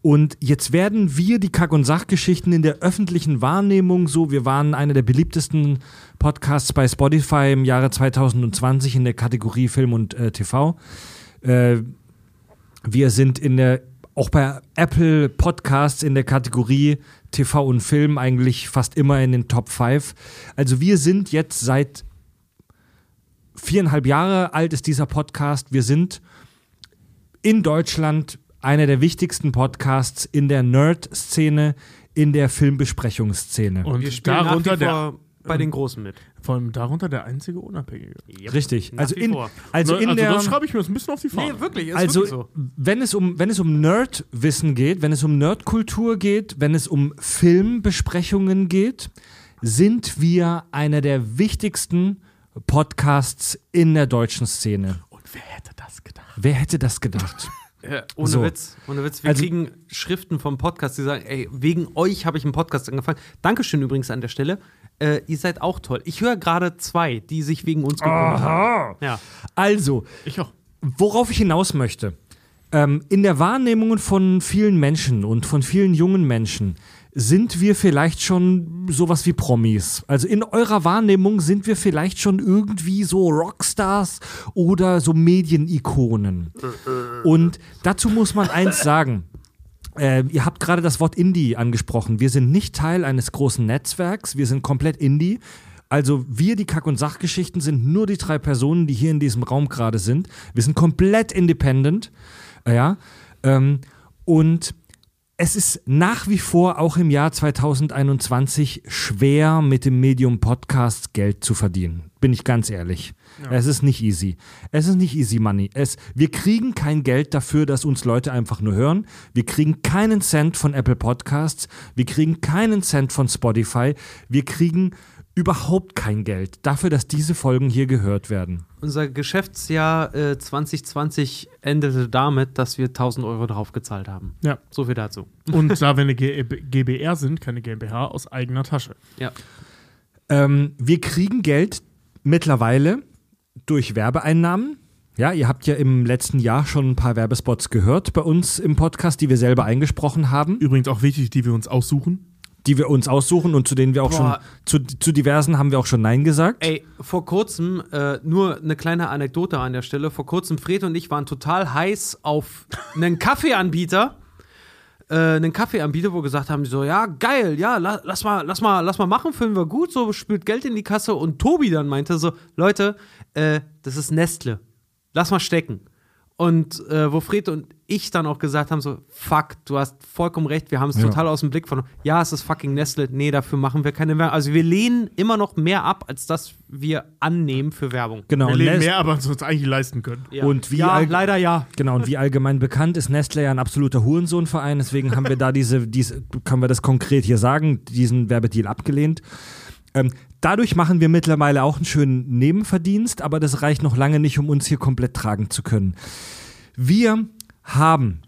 Und jetzt werden wir die Kack- und Sachgeschichten in der öffentlichen Wahrnehmung so, wir waren einer der beliebtesten Podcasts bei Spotify im Jahre 2020 in der Kategorie Film und äh, TV. Äh, wir sind in der, auch bei Apple Podcasts in der Kategorie TV und Film eigentlich fast immer in den Top 5. Also wir sind jetzt seit viereinhalb Jahre alt ist dieser Podcast. Wir sind in Deutschland einer der wichtigsten Podcasts in der Nerd-Szene, in der Filmbesprechungsszene. Und Wir spielen darunter nach wie der, bei den Großen mit. vor allem darunter der einzige Unabhängige. Richtig. Nach Also in, vor. also in der. das schreibe ich mir das ein bisschen auf die Fahne. Nee, wirklich, ist Also, wirklich so. wenn es um, wenn es um Nerdwissen geht, wenn es um Nerdkultur geht, wenn es um Filmbesprechungen geht, sind wir einer der wichtigsten Podcasts in der deutschen Szene. Und wer hätte das gedacht? Wer hätte das gedacht? Ja, ohne So. Witz, ohne Witz. Wir Also- kriegen Schriften vom Podcast, die sagen, ey, wegen euch habe ich einen Podcast angefangen. Dankeschön übrigens an der Stelle. Äh, ihr seid auch toll. Ich höre gerade zwei, die sich wegen uns gegründet haben. Ja. Also, Ich auch. worauf ich hinaus möchte. Ähm, in der Wahrnehmung von vielen Menschen und von vielen jungen Menschen sind wir vielleicht schon sowas wie Promis. Also in eurer Wahrnehmung sind wir vielleicht schon irgendwie so Rockstars oder so Medienikonen. Und dazu muss man eins sagen. Äh, ihr habt gerade das Wort Indie angesprochen. Wir sind nicht Teil eines großen Netzwerks, wir sind komplett Indie. Also wir, die Kack- und Sachgeschichten, sind nur die drei Personen, die hier in diesem Raum gerade sind. Wir sind komplett independent. Ja. Ähm, und es ist nach wie vor auch im Jahr 2021 schwer, mit dem Medium Podcast Geld zu verdienen. Bin ich ganz ehrlich. Es ist nicht easy. Es ist nicht easy money. Es, wir kriegen kein Geld dafür, dass uns Leute einfach nur hören. Wir kriegen keinen Cent von Apple Podcasts. Wir kriegen keinen Cent von Spotify. Wir kriegen überhaupt kein Geld dafür, dass diese Folgen hier gehört werden. Unser Geschäftsjahr äh, 2020 endete damit, dass wir 1000 Euro drauf gezahlt haben. Ja. So viel dazu. Und da wir eine G GBR sind, keine GmbH, aus eigener Tasche. Ja. Ähm, wir kriegen Geld mittlerweile durch Werbeeinnahmen. Ja, ihr habt ja im letzten Jahr schon ein paar Werbespots gehört bei uns im Podcast, die wir selber eingesprochen haben, Übrigens auch wichtig, die wir uns aussuchen. die wir uns aussuchen und zu denen wir auch Boah. schon, zu, zu diversen haben wir auch schon Nein gesagt. Ey, vor kurzem, äh, nur eine kleine Anekdote an der Stelle. Vor kurzem, Fred und ich waren total heiß auf einen Kaffeeanbieter. Äh, einen Kaffeeanbieter, wo wir gesagt haben, so, ja, geil, ja, la, lass mal, lass mal, lass mal machen, finden wir gut, so spült Geld in die Kasse. Und Tobi dann meinte so, Leute, äh, das ist Nestle. Lass mal stecken. Und äh, wo Fred und ich dann auch gesagt haben, so, fuck, du hast vollkommen recht, wir haben es Ja. total aus dem Blick von, ja, es ist fucking Nestle, nee, dafür machen wir keine Werbung. Also wir lehnen immer noch mehr ab, als das wir annehmen für Werbung. Genau, wir und leben Nest- mehr, aber uns uns eigentlich leisten können. Ja. Und wie ja, leider ja. Genau, und wie allgemein bekannt ist Nestle ja ein absoluter Hurensohnverein, deswegen haben wir da diese, diese, können wir das konkret hier sagen, diesen Werbedeal abgelehnt. Ähm, dadurch machen wir mittlerweile auch einen schönen Nebenverdienst, aber das reicht noch lange nicht, um uns hier komplett tragen zu können. Wir haben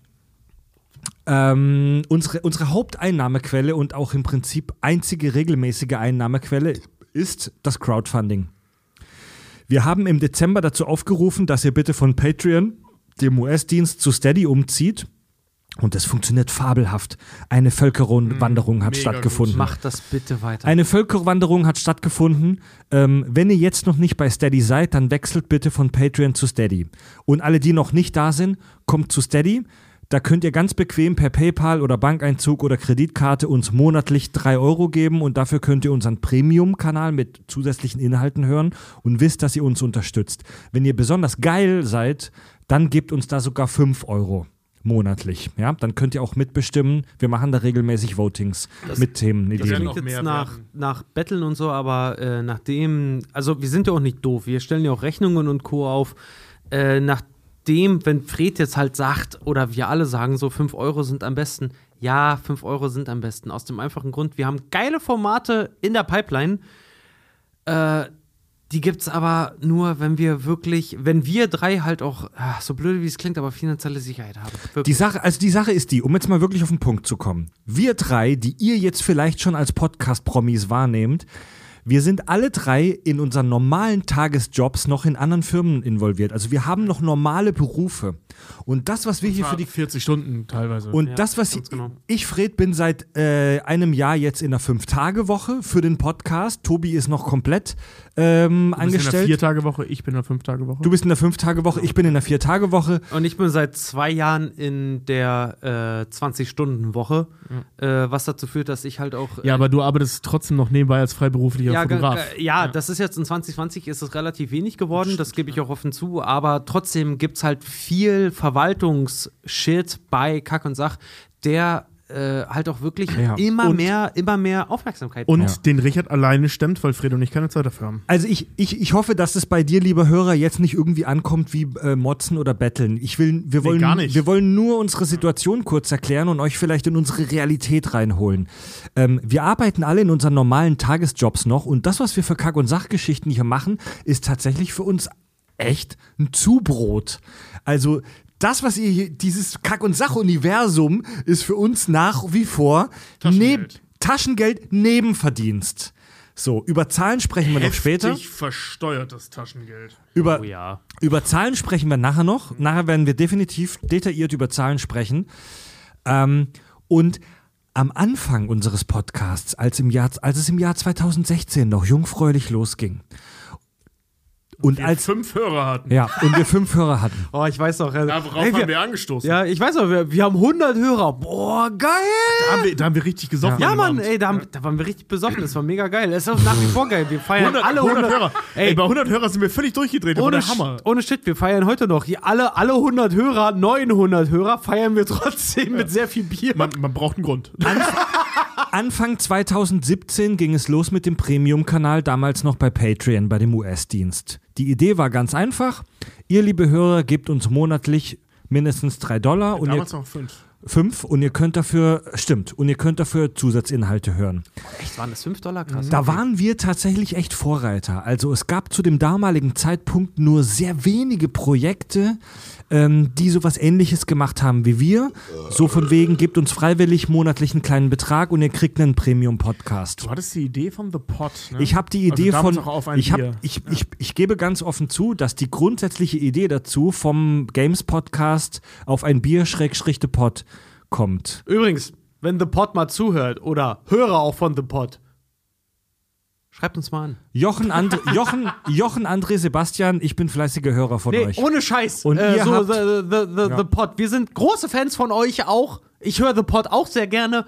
ähm, unsere, unsere Haupteinnahmequelle und auch im Prinzip einzige regelmäßige Einnahmequelle ist das Crowdfunding. Wir haben im Dezember dazu aufgerufen, dass ihr bitte von Patreon, dem US-Dienst, zu Steady umzieht. Und das funktioniert fabelhaft. Eine Völkerwanderung hat mega stattgefunden. Macht das bitte weiter. Eine Völkerwanderung hat stattgefunden. Ähm, wenn ihr jetzt noch nicht bei Steady seid, dann wechselt bitte von Patreon zu Steady. Und alle, die noch nicht da sind, kommt zu Steady. Da könnt ihr ganz bequem per PayPal oder Bankeinzug oder Kreditkarte uns monatlich 3 Euro geben und dafür könnt ihr unseren Premium-Kanal mit zusätzlichen Inhalten hören und wisst, dass ihr uns unterstützt. Wenn ihr besonders geil seid, dann gebt uns da sogar 5 Euro monatlich. Ja, dann könnt ihr auch mitbestimmen. Wir machen da regelmäßig Votings mit Themen. das klingt jetzt nach, werden. nach Betteln und so, aber äh, nachdem, also wir sind ja auch nicht doof, wir stellen ja auch Rechnungen und Co. auf. Äh, nachdem, wenn Fred jetzt halt sagt, oder wir alle sagen so, 5 Euro sind am besten, ja, 5 Euro sind am besten. Aus dem einfachen Grund, wir haben geile Formate in der Pipeline. Äh, die gibt's aber nur, wenn wir wirklich, wenn wir drei halt auch, ah, so blöd wie es klingt, aber finanzielle Sicherheit haben. Die Wirklich. Sache, also die Sache ist die, um jetzt mal wirklich auf den Punkt zu kommen. Wir drei, die ihr jetzt vielleicht schon als Podcast-Promis wahrnehmt, wir sind alle drei in unseren normalen Tagesjobs noch in anderen Firmen involviert. Also wir haben noch normale Berufe. Und das, was wir hier für die 40 Stunden teilweise. und Ja, das, was ganz genau. ich, Fred, bin seit äh, einem Jahr jetzt in einer Fünf-Tage-Woche für den Podcast. Tobi ist noch komplett ähm, du bist in der angestellt. Vier-Tage-Woche, ich bin in der Fünf-Tage-Woche. Du bist in der Fünf-Tage-Woche, ich bin in der Vier-Tage-Woche. Und ich bin seit zwei Jahren in der äh, 20-Stunden-Woche, äh, was dazu führt, dass ich halt auch. äh, ja, aber du arbeitest trotzdem noch nebenbei als freiberuflicher ja, ge- Fotograf. ge- ja, das ist jetzt in 2020 ist es relativ wenig geworden, das gebe ich auch offen zu, aber trotzdem gibt es halt viel Verwaltungsshit bei Kack und Sach, der äh, halt auch wirklich Ja. immer Und- mehr, immer mehr Aufmerksamkeit Und Ja. den Richard alleine stemmt, weil Fred und ich keine Zeit dafür haben. Also ich, ich, ich hoffe, dass es bei dir, lieber Hörer, jetzt nicht irgendwie ankommt wie äh, Motzen oder Betteln. Ich will, wir wollen, gar nicht. wir wollen nur unsere Situation kurz erklären und euch vielleicht in unsere Realität reinholen. Ähm, wir arbeiten alle in unseren normalen Tagesjobs noch und das, was wir für Kack- und Sachgeschichten hier machen, ist tatsächlich für uns echt ein Zubrot. Also das, was ihr hier, dieses Kack- und Sach-Universum ist für uns nach wie vor neb Taschengeld. Taschengeld Nebenverdienst. So, über Zahlen sprechen wir noch später. Versteuertes Taschengeld. Über, Oh ja. über Zahlen sprechen wir nachher noch. Nachher werden wir definitiv detailliert über Zahlen sprechen. Ähm, und am Anfang unseres Podcasts, als, im Jahr, als es im Jahr 2016 noch jungfräulich losging, und Wir als fünf Hörer hatten. ja, und wir fünf Hörer hatten. Oh, ich weiß noch. Äh, Darauf ey, haben wir, wir angestoßen. ja, ich weiß noch, wir, wir haben 100 Hörer. Boah, geil! Da, haben wir, da haben wir richtig gesoffen. Ja, dem Mann, Abend. ey, da, haben, da waren wir richtig besoffen. Das war mega geil. Es ist auch nach wie vor geil. Wir feiern 100, alle 100 100 Hörer. Ey, Ey, bei 100 Hörer sind wir völlig durchgedreht. Das ohne, der Hammer. Ohne Shit, wir feiern heute noch. Hier alle, alle 100 Hörer, 900 Hörer feiern wir trotzdem mit sehr viel Bier. Man, man braucht einen Grund. Anfang 2017 ging es los mit dem Premium-Kanal, damals noch bei Patreon, bei dem US-Dienst. Die Idee war ganz einfach. Ihr, liebe Hörer, gebt uns monatlich mindestens drei Dollar und ihr, Damals noch fünf. Fünf und ihr könnt dafür, stimmt, und ihr könnt dafür Zusatzinhalte hören. Echt, waren das 5 Dollar? Krass. Da waren wir tatsächlich echt Vorreiter. Also es gab zu dem damaligen Zeitpunkt nur sehr wenige Projekte, ähm, die sowas ähnliches gemacht haben wie wir. So von wegen, gebt uns freiwillig monatlich einen kleinen Betrag und ihr kriegt einen Premium-Podcast. Du hattest die Idee von The Pot. Ne? Ich habe die Idee also von. Auch auf ein ich, hab, Bier. ich, ich, ich gebe ganz offen zu, dass die grundsätzliche Idee dazu vom Games Podcast auf ein Bier Schrägstrich The Pod kommt. Übrigens, wenn The Pod mal zuhört oder Hörer auch von The Pod, schreibt uns mal an. Jochen, And Jochen, Jochen André Sebastian, ich bin fleißiger Hörer von Nee, euch. ohne Scheiß. Und äh, ihr so habt- the, the, the, the Pod. Wir sind große Fans von euch auch. Ich höre The Pod auch sehr gerne.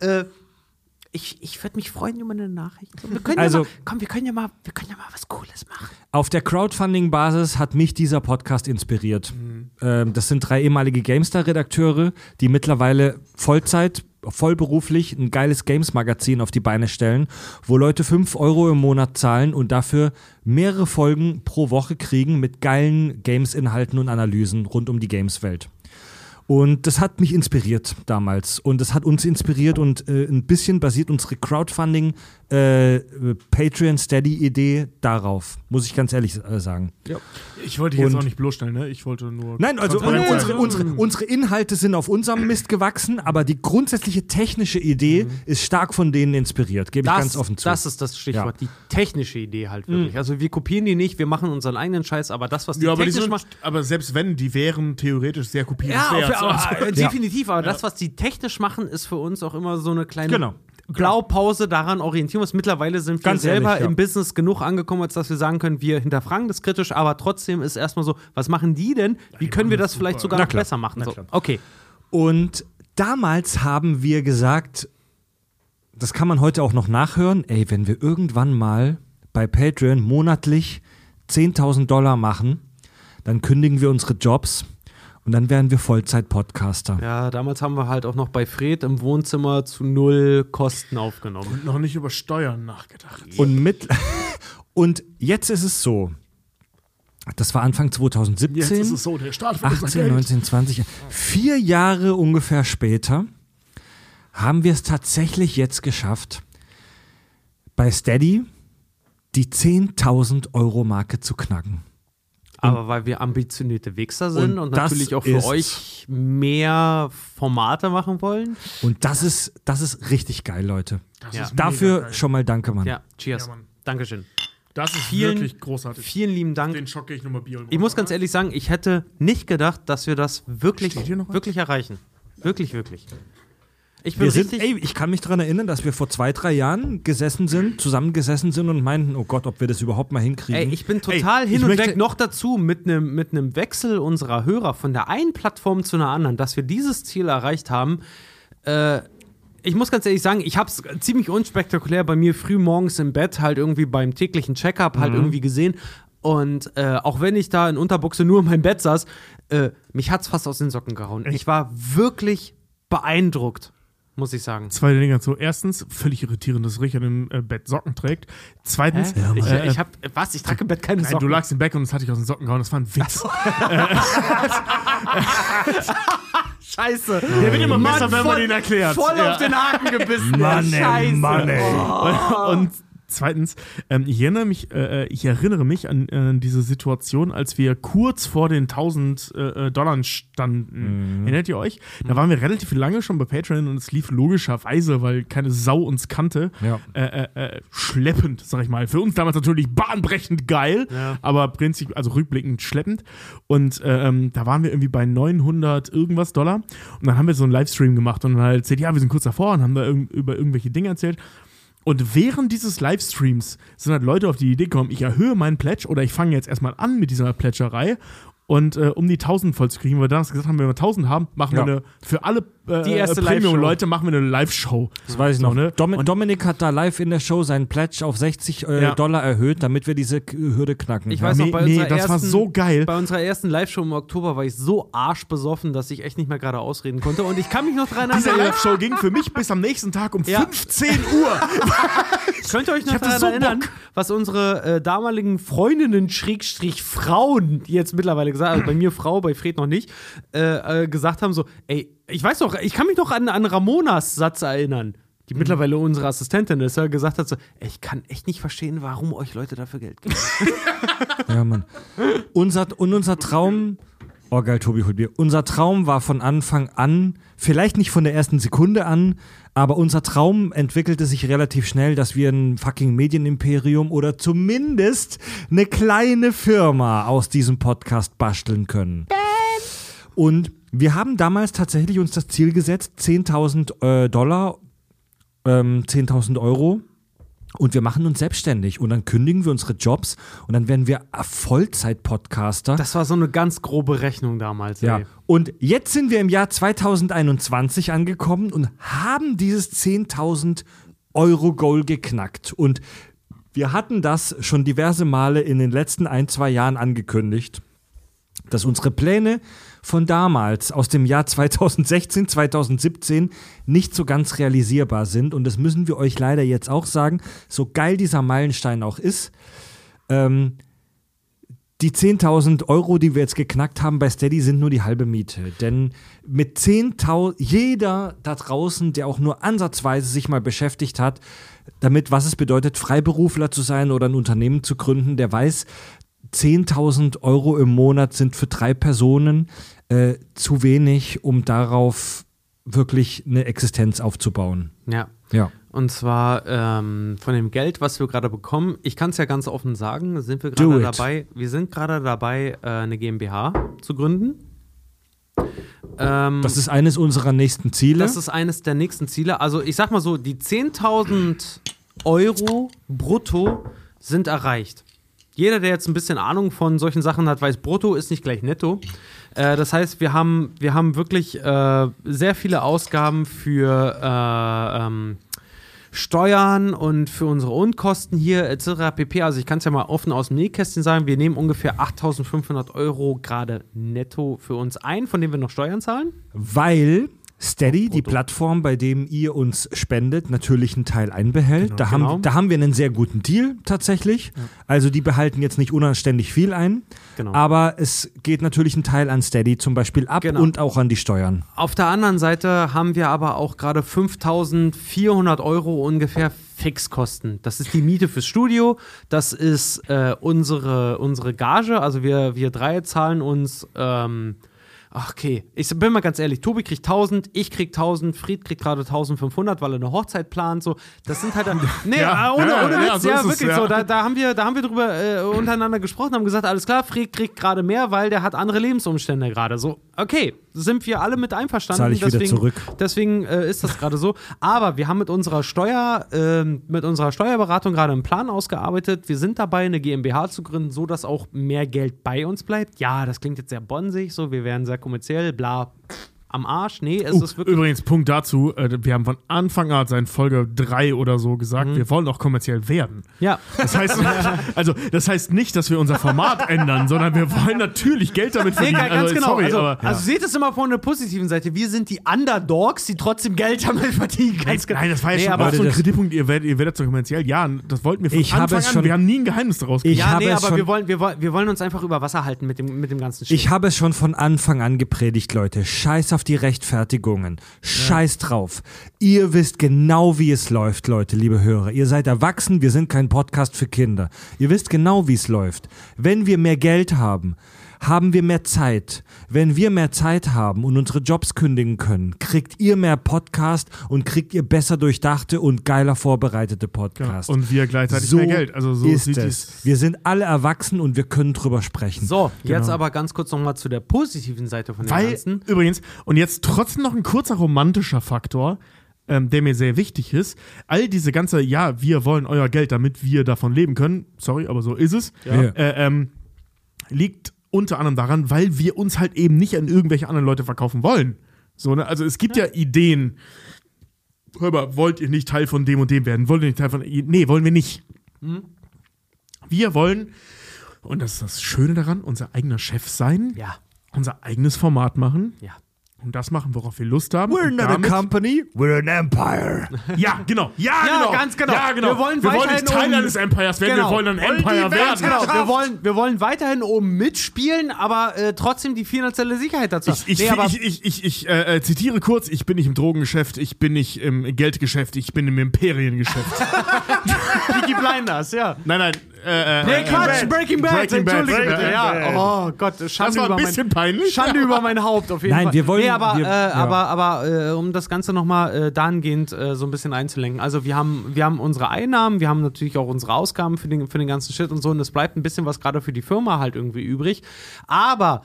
Äh, ich ich würde mich freuen über eine Nachricht. Wir können Also- ja mal, komm, wir können ja mal, wir können ja mal was Cooles machen. Auf der Crowdfunding-Basis hat mich dieser Podcast inspiriert. Ähm, das sind drei ehemalige GameStar-Redakteure, die mittlerweile Vollzeit, vollberuflich ein geiles Games-Magazin auf die Beine stellen, wo Leute 5 Euro im Monat zahlen und dafür mehrere Folgen pro Woche kriegen mit geilen Games-Inhalten und Analysen rund um die Games-Welt. Und das hat mich inspiriert damals. Und das hat uns inspiriert und äh, ein bisschen basiert unsere Crowdfunding äh, Patreon Steady Idee darauf, muss ich ganz ehrlich äh, sagen. Ich wollte dich jetzt auch nicht bloßstellen, ne? Ich wollte nur. Nein, also unsere, unsere, unsere Inhalte sind auf unserem Mist gewachsen, aber die grundsätzliche technische Idee ist stark von denen inspiriert, gebe ich ganz offen zu. das ist das Stichwort. Die technische Idee halt wirklich. Also wir kopieren die nicht, wir machen unseren eigenen Scheiß, aber das, was die Ja, aber, die technisch sind, macht. aber selbst wenn, die wären theoretisch sehr Ja, kopierenswert. auf, aber, Also- definitiv, aber das, was die technisch machen, ist für uns auch immer so eine kleine Genau. Blaupause, daran orientieren wir uns. Mittlerweile sind wir Ganz selber ehrlich, ja. im Business genug angekommen, als dass wir sagen können, wir hinterfragen das kritisch, aber trotzdem ist erstmal so, was machen die denn? Wie können wir das vielleicht sogar noch besser machen? So, okay. Und damals haben wir gesagt, das kann man heute auch noch nachhören, ey, wenn wir irgendwann mal bei Patreon monatlich 10.000 Dollar machen, dann kündigen wir unsere Jobs und dann werden wir Vollzeit-Podcaster. Ja, damals haben wir halt auch noch bei Fred im Wohnzimmer zu null Kosten aufgenommen. noch nicht über Steuern nachgedacht. Und, mit, und jetzt ist es so, das war Anfang 2017. Jetzt ist es so, der Staat will unser 18, Geld. 19, 20. Vier Jahre ungefähr später haben wir es tatsächlich jetzt geschafft, bei Steady die 10.000 Euro Marke zu knacken. Aber weil wir ambitionierte Wichser sind Und und, natürlich auch für euch mehr Formate machen wollen. Und das ist, das ist richtig geil, Leute. Das Ja. Dafür geil. schon mal danke, Mann. Ja, cheers. Ja, Mann. Dankeschön. Das ist Vielen- wirklich großartig. Vielen lieben Dank. Den Schock gehe ich nochmal Bier. Ich muss ganz ehrlich sagen, ich hätte nicht gedacht, dass wir das wirklich, wirklich erreichen. Wirklich, wirklich. Ich bin Wir sind, richtig. ey, ich kann mich daran erinnern, dass wir vor zwei, drei Jahren gesessen sind, zusammengesessen sind und meinten, oh Gott, ob wir das überhaupt mal hinkriegen. Ey, ich bin total Ey, hin ich und möchte- weg. Noch dazu mit einem mit Wechsel unserer Hörer von der einen Plattform zu einer anderen, dass wir dieses Ziel erreicht haben. Äh, ich muss ganz ehrlich sagen, ich habe es ziemlich unspektakulär bei mir früh morgens im Bett halt irgendwie beim täglichen Checkup Mhm. halt irgendwie gesehen. Und äh, auch wenn ich da in Unterbuchse nur in meinem Bett saß, äh, mich hat's fast aus den Socken gehauen. Ich war wirklich beeindruckt, muss ich sagen. Zwei Dinge dazu. Erstens, völlig irritierend, dass Richard im äh, Bett Socken trägt. Zweitens, Hä? ich, äh, ich hab, was? Ich trage im Bett keine nein, Socken. du lagst im Bett und es hat dich aus den Socken gehauen. Das war ein Witz. Scheiße. Der wird immer besser, wenn man voll- ihn erklärt. Voll Ja. auf den Haken gebissen. Mann, ey, Scheiße. Mann, ey. Und Zweitens, ähm, ich, erinnere mich, äh, ich erinnere mich an äh, diese Situation, als wir kurz vor den 1000 äh, Dollar standen. Mhm. Erinnert ihr euch? Da waren wir relativ lange schon bei Patreon und es lief logischerweise, weil keine Sau uns kannte, Ja. äh, äh, äh, schleppend, sag ich mal. Für uns damals natürlich bahnbrechend geil, Ja. aber prinzip, also rückblickend schleppend. Und äh, ähm, da waren wir irgendwie bei 900 irgendwas Dollar. Und dann haben wir so einen Livestream gemacht und dann halt erzählt, ja, wir sind kurz davor und haben da irg über irgendwelche Dinge erzählt. Und während dieses Livestreams sind halt Leute auf die Idee gekommen, ich erhöhe meinen Pledge oder ich fange jetzt erstmal an mit dieser Pledgerei. Und äh, um die 1000 voll zu kriegen, weil wir damals gesagt haben, wenn wir 1000 haben, machen Ja. wir eine, für alle äh, Die erste Premium-Leute machen wir eine Live-Show. Das weiß ich So, noch. ne? Domi Und- Dominik hat da live in der Show seinen Pledge auf 60 äh, Ja. Dollar erhöht, damit wir diese Hürde knacken. Ich ja. weiß noch, bei nee, unserer das war ersten, so geil. Bei unserer ersten Live-Show im Oktober war ich so arschbesoffen, dass ich echt nicht mehr gerade ausreden konnte. Und ich kann mich noch dran Diese erinnern. Live-Show ging für mich bis am nächsten Tag um Ja. 15 Uhr. Könnt ihr euch noch daran so erinnern, Bock. was unsere äh, damaligen Freundinnen, Schrägstrich Frauen, die jetzt mittlerweile gesagt haben, bei mir Frau, bei Fred noch nicht, äh, äh, gesagt haben so, ey, ich weiß doch, ich kann mich doch an, an Ramonas Satz erinnern, die mittlerweile unsere Assistentin ist, ja, gesagt hat so, ey, ich kann echt nicht verstehen, warum euch Leute dafür Geld geben. Ja, Mann. Unser, und unser Traum, oh geil, Tobi, holt Bier. Unser Traum war von Anfang an, vielleicht nicht von der ersten Sekunde an, aber unser Traum entwickelte sich relativ schnell, dass wir ein fucking Medienimperium oder zumindest eine kleine Firma aus diesem Podcast basteln können. Und wir haben damals tatsächlich uns das Ziel gesetzt, 10.000 äh, Dollar, ähm, 10.000 Euro und wir machen uns selbstständig und dann kündigen wir unsere Jobs und dann werden wir Vollzeit-Podcaster. Das war so eine ganz grobe Rechnung damals, Ja. ey. Und jetzt sind wir im Jahr 2021 angekommen und haben dieses 10.000 Euro Goal geknackt. Und wir hatten das schon diverse Male in den letzten ein, zwei Jahren angekündigt, dass unsere Pläne von damals, aus dem Jahr 2016, 2017, nicht so ganz realisierbar sind. Und das müssen wir euch leider jetzt auch sagen, so geil dieser Meilenstein auch ist. Ähm, die 10.000 Euro, die wir jetzt geknackt haben bei Steady, sind nur die halbe Miete. Denn mit 10.000, jeder da draußen, der auch nur ansatzweise sich mal beschäftigt hat, damit, was es bedeutet, Freiberufler zu sein oder ein Unternehmen zu gründen, der weiß, 10.000 Euro im Monat sind für drei Personen äh, zu wenig, um darauf wirklich eine Existenz aufzubauen. Ja. Ja. Und zwar ähm, von dem Geld, was wir gerade bekommen. Ich kann es ja ganz offen sagen, sind wir gerade dabei. Wir sind gerade dabei, äh, eine GmbH zu gründen. Ähm, Das ist eines unserer nächsten Ziele. das ist eines der nächsten Ziele. Also ich sag mal so, die 10.000 Euro brutto sind erreicht. Jeder, der jetzt ein bisschen Ahnung von solchen Sachen hat, weiß, brutto ist nicht gleich netto. Äh, das heißt, wir haben, wir haben wirklich äh, sehr viele Ausgaben für äh, ähm, Steuern und für unsere Unkosten hier etc. pp. Also ich kann es ja mal offen aus dem Nähkästchen sagen, wir nehmen ungefähr 8.500 Euro gerade netto für uns ein, von denen wir noch Steuern zahlen. Weil Steady, die Plattform, bei dem ihr uns spendet, natürlich einen Teil einbehält. da, Genau. haben, da haben wir einen sehr guten Deal tatsächlich. Also die behalten jetzt nicht unanständig viel ein. Genau. Aber es geht natürlich ein Teil an Steady zum Beispiel ab Genau. und auch an die Steuern. Auf der anderen Seite haben wir aber auch gerade 5.400 Euro ungefähr Fixkosten. Das ist die Miete fürs Studio, das ist äh, unsere, unsere Gage. Also wir, wir drei zahlen uns. Ähm, ach, okay, ich bin mal ganz ehrlich, Tobi kriegt 1000, ich krieg 1000, Fried kriegt gerade 1500, weil er eine Hochzeit plant. So, das sind halt dann, nee, Ja, äh, ohne, ja, ohne ja, Witz, so ja, ist es, wirklich ja. so. Da, da haben wir, da haben wir drüber äh, untereinander gesprochen, haben gesagt, alles klar, Fried kriegt gerade mehr, weil der hat andere Lebensumstände gerade. So, okay, sind wir alle mit einverstanden. Zahl ich wieder deswegen, zurück. Deswegen äh, ist das gerade so. Aber wir haben mit unserer Steuer, ähm, mit unserer Steuerberatung gerade einen Plan ausgearbeitet. Wir sind dabei, eine GmbH zu gründen, so dass auch mehr Geld bei uns bleibt. Ja, das klingt jetzt sehr bonsig, so wir werden sehr kommerziell, bla. Am Arsch. Nee, es Uh, ist wirklich. übrigens, Punkt dazu, äh, wir haben von Anfang an seit Folge 3 oder so gesagt, Mhm. wir wollen auch kommerziell werden. Ja. Das heißt, also, das heißt nicht, dass wir unser Format ändern, sondern wir wollen natürlich Geld damit Nee, verdienen. ganz also, genau. Sorry, also, aber, also seht es immer von der positiven Seite. Wir sind die Underdogs, die trotzdem Geld damit verdienen. Nein, Ganz genau. nein, das war ja Nee, schon aber so ein Kritikpunkt, ihr werdet, ihr werdet so kommerziell. Ja, das wollten wir von Ich habe Anfang es an. schon- wir haben nie ein Geheimnis daraus Ich gemacht. ja, habe nee, aber wir wollen, wir, wollen, wir wollen uns einfach über Wasser halten mit dem, mit dem ganzen Shit. Ich habe es schon von Anfang an gepredigt, Leute. Scheiß auf auf die Rechtfertigungen. Scheiß drauf. Ihr wisst genau, wie es läuft, Leute, liebe Hörer. Ihr seid erwachsen, wir sind kein Podcast für Kinder. Ihr wisst genau, wie es läuft. Wenn wir mehr Geld haben, haben wir mehr Zeit. Wenn wir mehr Zeit haben und unsere Jobs kündigen können, kriegt ihr mehr Podcast und kriegt ihr besser durchdachte und geiler vorbereitete Podcasts. Und wir gleichzeitig so mehr Geld. Also so ist sieht es. Wir sind alle erwachsen und wir können drüber sprechen. So, jetzt Genau. aber ganz kurz nochmal zu der positiven Seite von dem Weil, Ganzen. übrigens, und jetzt trotzdem noch ein kurzer romantischer Faktor, ähm, der mir sehr wichtig ist. All diese ganze, ja, wir wollen euer Geld, damit wir davon leben können, sorry, aber so ist es, Ja. äh, ähm, liegt unter anderem daran, weil wir uns halt eben nicht an irgendwelche anderen Leute verkaufen wollen. So, ne? Also es gibt ja, Ideen. Hör mal, wollt ihr nicht Teil von dem und dem werden? Wollt ihr nicht Teil von. Nee, wollen wir nicht. Wir wollen, und das ist das Schöne daran, unser eigener Chef sein Ja, unser eigenes Format machen ja. Und das machen, worauf wir Lust haben. We're not a company, we're an empire. Ja, genau. Ja, Ja, genau. ganz genau. Ja, genau. Wir wollen wir wollen weiterhin nicht Teil um- eines Empires werden, Genau. wir wollen ein Empire werden. Genau, wir wollen, wir wollen weiterhin oben mitspielen, aber äh, trotzdem die finanzielle Sicherheit dazu. Ich, ich, Nee, ich, ich, ich, ich äh, äh, zitiere kurz, ich bin nicht im Drogengeschäft, ich bin nicht im Geldgeschäft, ich bin im Imperiengeschäft. Peaky Blinders, ja. nein, nein. Äh, äh, Nee, äh, Quatsch, Breaking Bad, Breaking Bad, entschuldige Breaking bitte. Bad. Ja. Oh Gott, Schande Das war über ein bisschen mein, peinlich. Schande über mein Haupt auf jeden Nein, Fall. wir wollen- Nee, aber, wir- äh, ja. aber, aber äh, um das Ganze nochmal äh, dahingehend äh, so ein bisschen einzulenken. Also wir haben, wir haben unsere Einnahmen, wir haben natürlich auch unsere Ausgaben für den, für den ganzen Shit und so und es bleibt ein bisschen was gerade für die Firma halt irgendwie übrig. Aber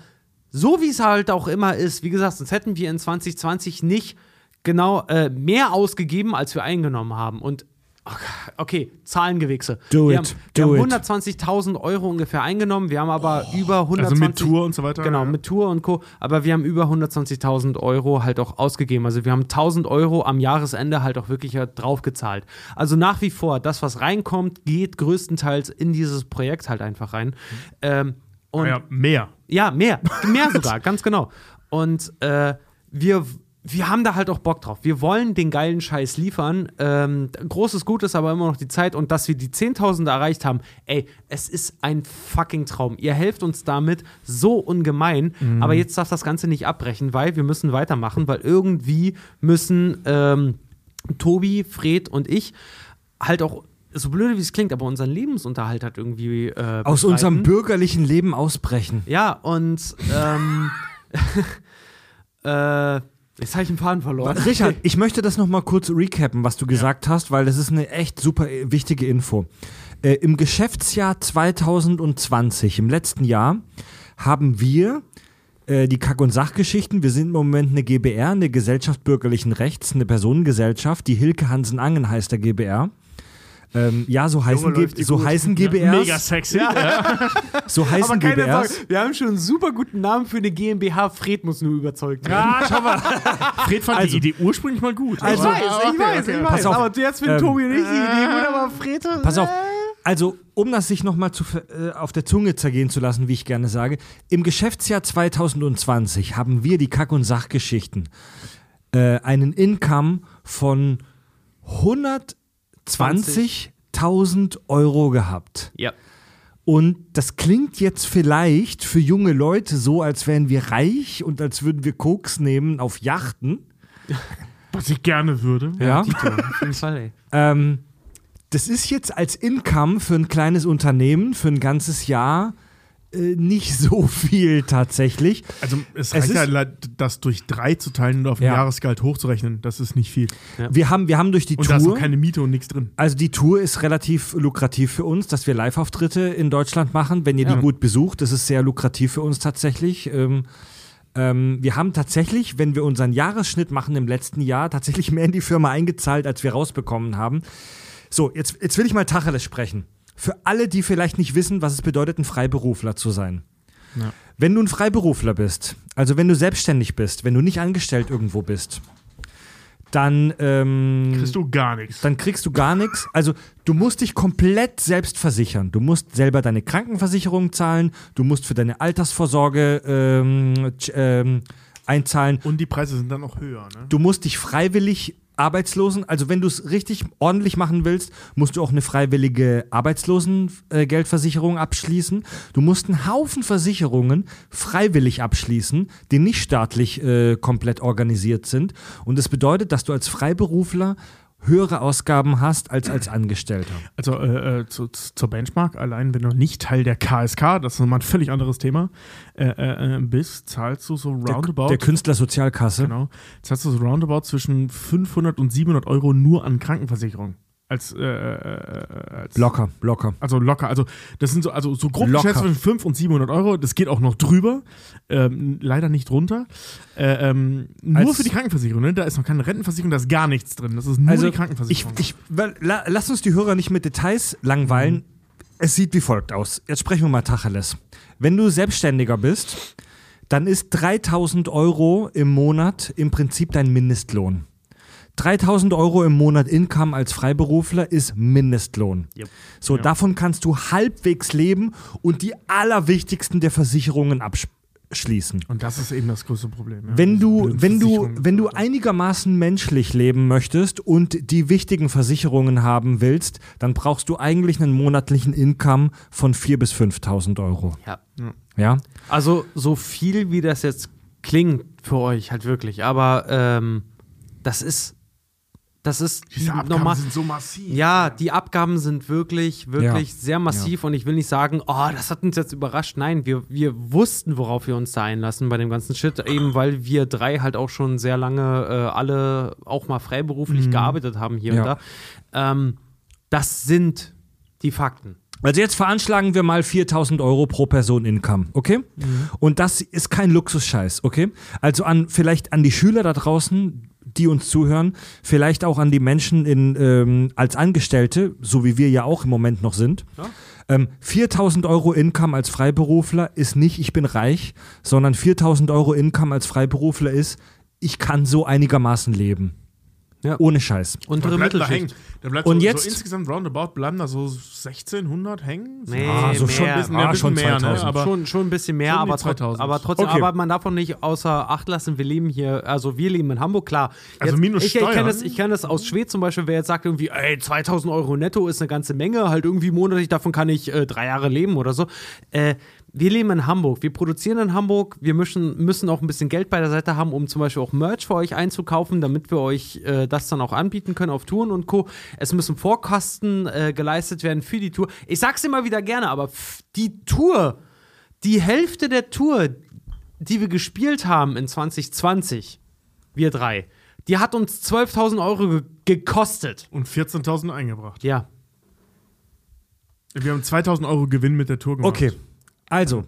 so wie es halt auch immer ist, wie gesagt, sonst hätten wir in 2020 nicht genau äh, mehr ausgegeben, als wir eingenommen haben. Und okay, Zahlengewichse. Do wir it, haben, wir it. haben 120.000 Euro ungefähr eingenommen. Wir haben aber über 120 Also mit Tour und so weiter. Genau, mit Tour und Co. Aber wir haben über 120.000 Euro halt auch ausgegeben. Also wir haben 1.000 Euro am Jahresende halt auch wirklich draufgezahlt. Also nach wie vor, das, was reinkommt, geht größtenteils in dieses Projekt halt einfach rein. Ähm, und Ah ja, mehr. ja, mehr. Mehr sogar, ganz genau. Und äh, wir, wir haben da halt auch Bock drauf. Wir wollen den geilen Scheiß liefern. Ähm, großes Gut ist aber immer noch die Zeit und dass wir die 10.000 erreicht haben, ey, es ist ein fucking Traum. Ihr helft uns damit so ungemein, aber jetzt darf das Ganze nicht abbrechen, weil wir müssen weitermachen, weil irgendwie müssen ähm, Tobi, Fred und ich halt auch so blöde wie es klingt, aber unseren Lebensunterhalt hat irgendwie äh, Aus unserem bürgerlichen Leben ausbrechen. Ja, und ähm, äh, jetzt habe ich einen Faden verloren. Richard, ich möchte das nochmal kurz recappen, was du gesagt hast, weil das ist eine echt super äh, wichtige Info. Äh, Im Geschäftsjahr 2020, im letzten Jahr, haben wir äh, die Kack- und Sachgeschichten. Wir sind im Moment eine GBR, eine Gesellschaft bürgerlichen Rechts, eine Personengesellschaft. Die Hilke Hansen Angen heißt der GBR. Ähm, ja, so heißen, Junge, so heißen Ja, GBRs. Mega sexy. Ja. So heißen Aber keine GBRs. Sorge, wir haben schon einen super guten Namen für eine GmbH. Fred muss nur überzeugt werden. Ah, schau mal. Fred fand Also- die Idee ursprünglich mal gut. Also- Aber- ich weiß, ich okay, weiß, okay. ich weiß. auf. Aber jetzt finden Ähm, Tobi nicht die Idee gut, aber Fred. Pass auf. äh, Also, um das sich nochmal äh, auf der Zunge zergehen zu lassen, wie ich gerne sage, im Geschäftsjahr 2020 haben wir die Kack- und Sachgeschichten äh, einen Income von 120.000 Euro gehabt. Ja. Und das klingt jetzt vielleicht für junge Leute so, als wären wir reich und als würden wir Koks nehmen auf Yachten. Was ich gerne würde. Ja. Tito, auf jeden Fall, ey. Ähm, das ist jetzt als Income für ein kleines Unternehmen für ein ganzes Jahr nicht so viel tatsächlich. Also es Es reicht ja, ist- leid, das durch drei zu teilen und auf ein Ja. Jahresgehalt hochzurechnen. Das ist nicht viel. Wir haben, wir haben durch die Und da ist Tour. noch keine Miete und nichts drin. Also die Tour ist relativ lukrativ für uns, dass wir Live-Auftritte in Deutschland machen, wenn ihr Ja. die gut besucht. Das ist sehr lukrativ für uns tatsächlich. Ähm, ähm, wir haben tatsächlich, wenn wir unseren Jahresschnitt machen im letzten Jahr, tatsächlich mehr in die Firma eingezahlt, als wir rausbekommen haben. So, jetzt, jetzt will ich mal Tacheles sprechen. Für alle, die vielleicht nicht wissen, was es bedeutet, ein Freiberufler zu sein. Ja. Wenn du ein Freiberufler bist, also wenn du selbstständig bist, wenn du nicht angestellt irgendwo bist, dann ähm, Kriegst du gar nichts. dann kriegst du gar nichts. Also du musst dich komplett selbst versichern. Du musst selber deine Krankenversicherung zahlen, du musst für deine Altersvorsorge ähm, ähm, einzahlen. Und die Preise sind dann auch höher. Ne? Du musst dich freiwillig Arbeitslosen, also wenn du es richtig ordentlich machen willst, musst du auch eine freiwillige Arbeitslosengeldversicherung abschließen. Du musst einen Haufen Versicherungen freiwillig abschließen, die nicht staatlich äh, komplett organisiert sind. Und das bedeutet, dass du als Freiberufler höhere Ausgaben hast als als Angestellter. Also äh, äh, zu, zur Benchmark, allein wenn du nicht Teil der KSK, das ist nochmal ein völlig anderes Thema, äh, äh, bist, zahlst du so roundabout. Der, der Künstlersozialkasse. Genau. Zahlst du so roundabout zwischen 500 und 700 Euro nur an Krankenversicherung. Als, äh, äh, als Locker, locker. Also locker. Also das sind so, also so geschätzt zwischen 5 und 700 Euro. Das geht auch noch drüber. Ähm, leider nicht drunter. Äh, ähm, nur Als- für die Krankenversicherung. Ne? Da ist noch keine Rentenversicherung, da ist gar nichts drin. Das ist nur Also die ich, Krankenversicherung. ich, weil, la, lass uns die Hörer nicht mit Details langweilen. Es sieht wie folgt aus. Jetzt sprechen wir mal Tacheles. Wenn du Selbstständiger bist, dann ist 3000 Euro im Monat im Prinzip dein Mindestlohn. 3000 Euro im Monat Income als Freiberufler ist Mindestlohn. Yep. So, davon kannst du halbwegs leben und die allerwichtigsten der Versicherungen abschließen. und das ist eben das größte Problem. Ja. Wenn du, wenn du, wenn du einigermaßen menschlich leben möchtest und die wichtigen Versicherungen haben willst, dann brauchst du eigentlich einen monatlichen Income von 4.000 bis 5.000 Euro. Ja. Ja? Also so viel wie das jetzt klingt für euch halt wirklich, aber ähm, das ist das ist Diese Abgaben normal. sind so massiv. Ja, die Abgaben sind wirklich, wirklich Ja. sehr massiv und ich will nicht sagen, oh, das hat uns jetzt überrascht. Nein, wir, wir wussten, worauf wir uns da einlassen bei dem ganzen Shit, eben weil wir drei halt auch schon sehr lange äh, alle auch mal freiberuflich gearbeitet haben hier Ja. und da. Ähm, das sind die Fakten. Also jetzt veranschlagen wir mal 4.000 Euro pro Person Income, okay? Und das ist kein Luxusscheiß, okay? Also an vielleicht an die Schüler da draußen, die uns zuhören, vielleicht auch an die Menschen in, ähm, als Angestellte, so wie wir ja auch im Moment noch sind. Ähm, 4.000 Euro Income als Freiberufler ist nicht, ich bin reich, sondern 4.000 Euro Income als Freiberufler ist, ich kann so einigermaßen leben. Ja. Ohne Scheiß. Untere bleibt da hängen. Mittelschicht. Da bleibt Und so, jetzt- so insgesamt roundabout bleiben da so 1600 hängen. Nee, Ah, so mehr. schon ein bisschen, Ah, schon mehr, 2000. ne? aber schon, schon ein bisschen mehr, aber, 2000. aber trotzdem, Okay. aber man darf auch nicht außer Acht lassen, wir leben hier, also wir leben in Hamburg, klar. Also minus ich, ich kenne Steuern. das, ich kenn das aus Schweden zum Beispiel, wer jetzt sagt irgendwie, ey, 2000 Euro netto ist eine ganze Menge, halt irgendwie monatlich, davon kann ich äh, drei Jahre leben oder so. Äh, wir leben in Hamburg, wir produzieren in Hamburg, wir müssen, müssen auch ein bisschen Geld bei der Seite haben, um zum Beispiel auch Merch für euch einzukaufen, damit wir euch äh, das dann auch anbieten können auf Touren und Co. Es müssen Vorkosten äh, geleistet werden für die Tour. Ich sag's immer wieder gerne, aber die Tour, die Hälfte der Tour, die wir gespielt haben in 2020, wir drei, die hat uns 12.000 Euro ge gekostet. und 14.000 eingebracht. Ja. Wir haben 2000 Euro Gewinn mit der Tour gemacht. Okay, also,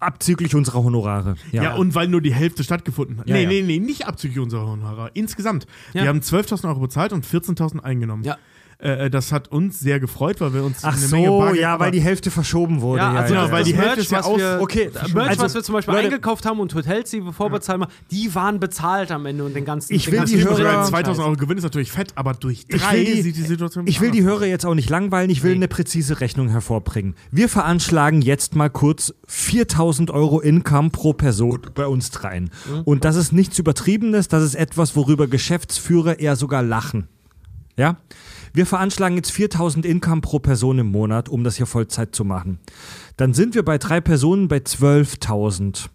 abzüglich unserer Honorare. Ja. und weil nur die Hälfte stattgefunden hat. Ja, nee, ja. nee, nee, nicht abzüglich unserer Honorar. Insgesamt. Ja. Wir haben 12.000 Euro bezahlt und 14.000 eingenommen. Ja. Äh, äh, das hat uns sehr gefreut, weil wir uns Ach eine Menge so, Bargeld- ja, weil die Hälfte verschoben wurde. Ja, also genau, das, weil die Hälfte ist ja was aus- wir, Okay, Merch, also, was wir zum Beispiel Leute- eingekauft haben und Hotels, die wir vorbezahlt haben, die waren bezahlt am Ende und den ganzen Ich den will ganzen die Hörer- weil 2000 Euro Gewinn ist natürlich fett, aber durch Ich drei will die- sieht die Situation Ich will die Hörer jetzt auch nicht langweilen, ich will Nee. eine präzise Rechnung hervorbringen. Wir veranschlagen jetzt mal kurz 4000 Euro Income pro Person bei uns dreien. Und das ist nichts Übertriebenes, das ist etwas, worüber Geschäftsführer eher sogar lachen. Ja? Wir veranschlagen jetzt 4000 Income pro Person im Monat, um das hier Vollzeit zu machen. Dann sind wir bei drei Personen bei 12.000.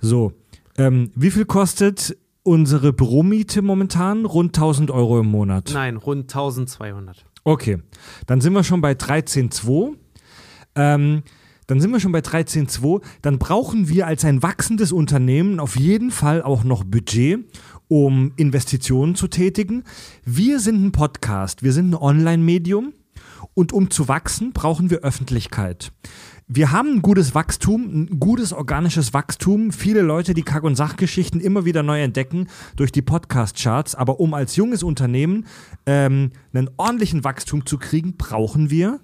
So, ähm, wie viel kostet unsere Büromiete momentan? Rund 1000 Euro im Monat. Nein, rund 1200. Okay, dann sind wir schon bei 13.2. Ähm, dann sind wir schon bei 13.2. Dann brauchen wir als ein wachsendes Unternehmen auf jeden Fall auch noch Budget, um Investitionen zu tätigen. Wir sind ein Podcast, wir sind ein Online-Medium und um zu wachsen, brauchen wir Öffentlichkeit. Wir haben ein gutes Wachstum, ein gutes organisches Wachstum. Viele Leute, die Kack- und Sachgeschichten immer wieder neu entdecken durch die Podcast-Charts. Aber um als junges Unternehmen ähm, einen ordentlichen Wachstum zu kriegen, brauchen wir,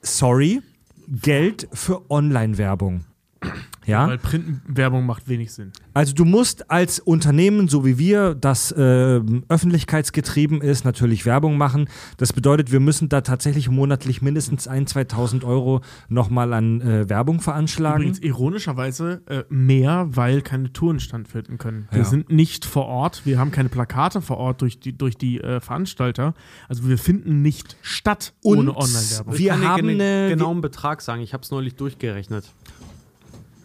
sorry, Geld für Online-Werbung. Ja? Weil Printwerbung macht wenig Sinn. Also du musst als Unternehmen, so wie wir, das äh, öffentlichkeitsgetrieben ist, natürlich Werbung machen. Das bedeutet, wir müssen da tatsächlich monatlich mindestens 1.000, 2.000 Euro nochmal an äh, Werbung veranschlagen. Übrigens ironischerweise äh, mehr, weil keine Touren stattfinden können. Wir Ja. sind nicht vor Ort, wir haben keine Plakate vor Ort durch die, durch die äh, Veranstalter. Also wir finden nicht statt Und ohne Online-Werbung. wir haben den eine- genauen Betrag sagen. Ich habe es neulich durchgerechnet.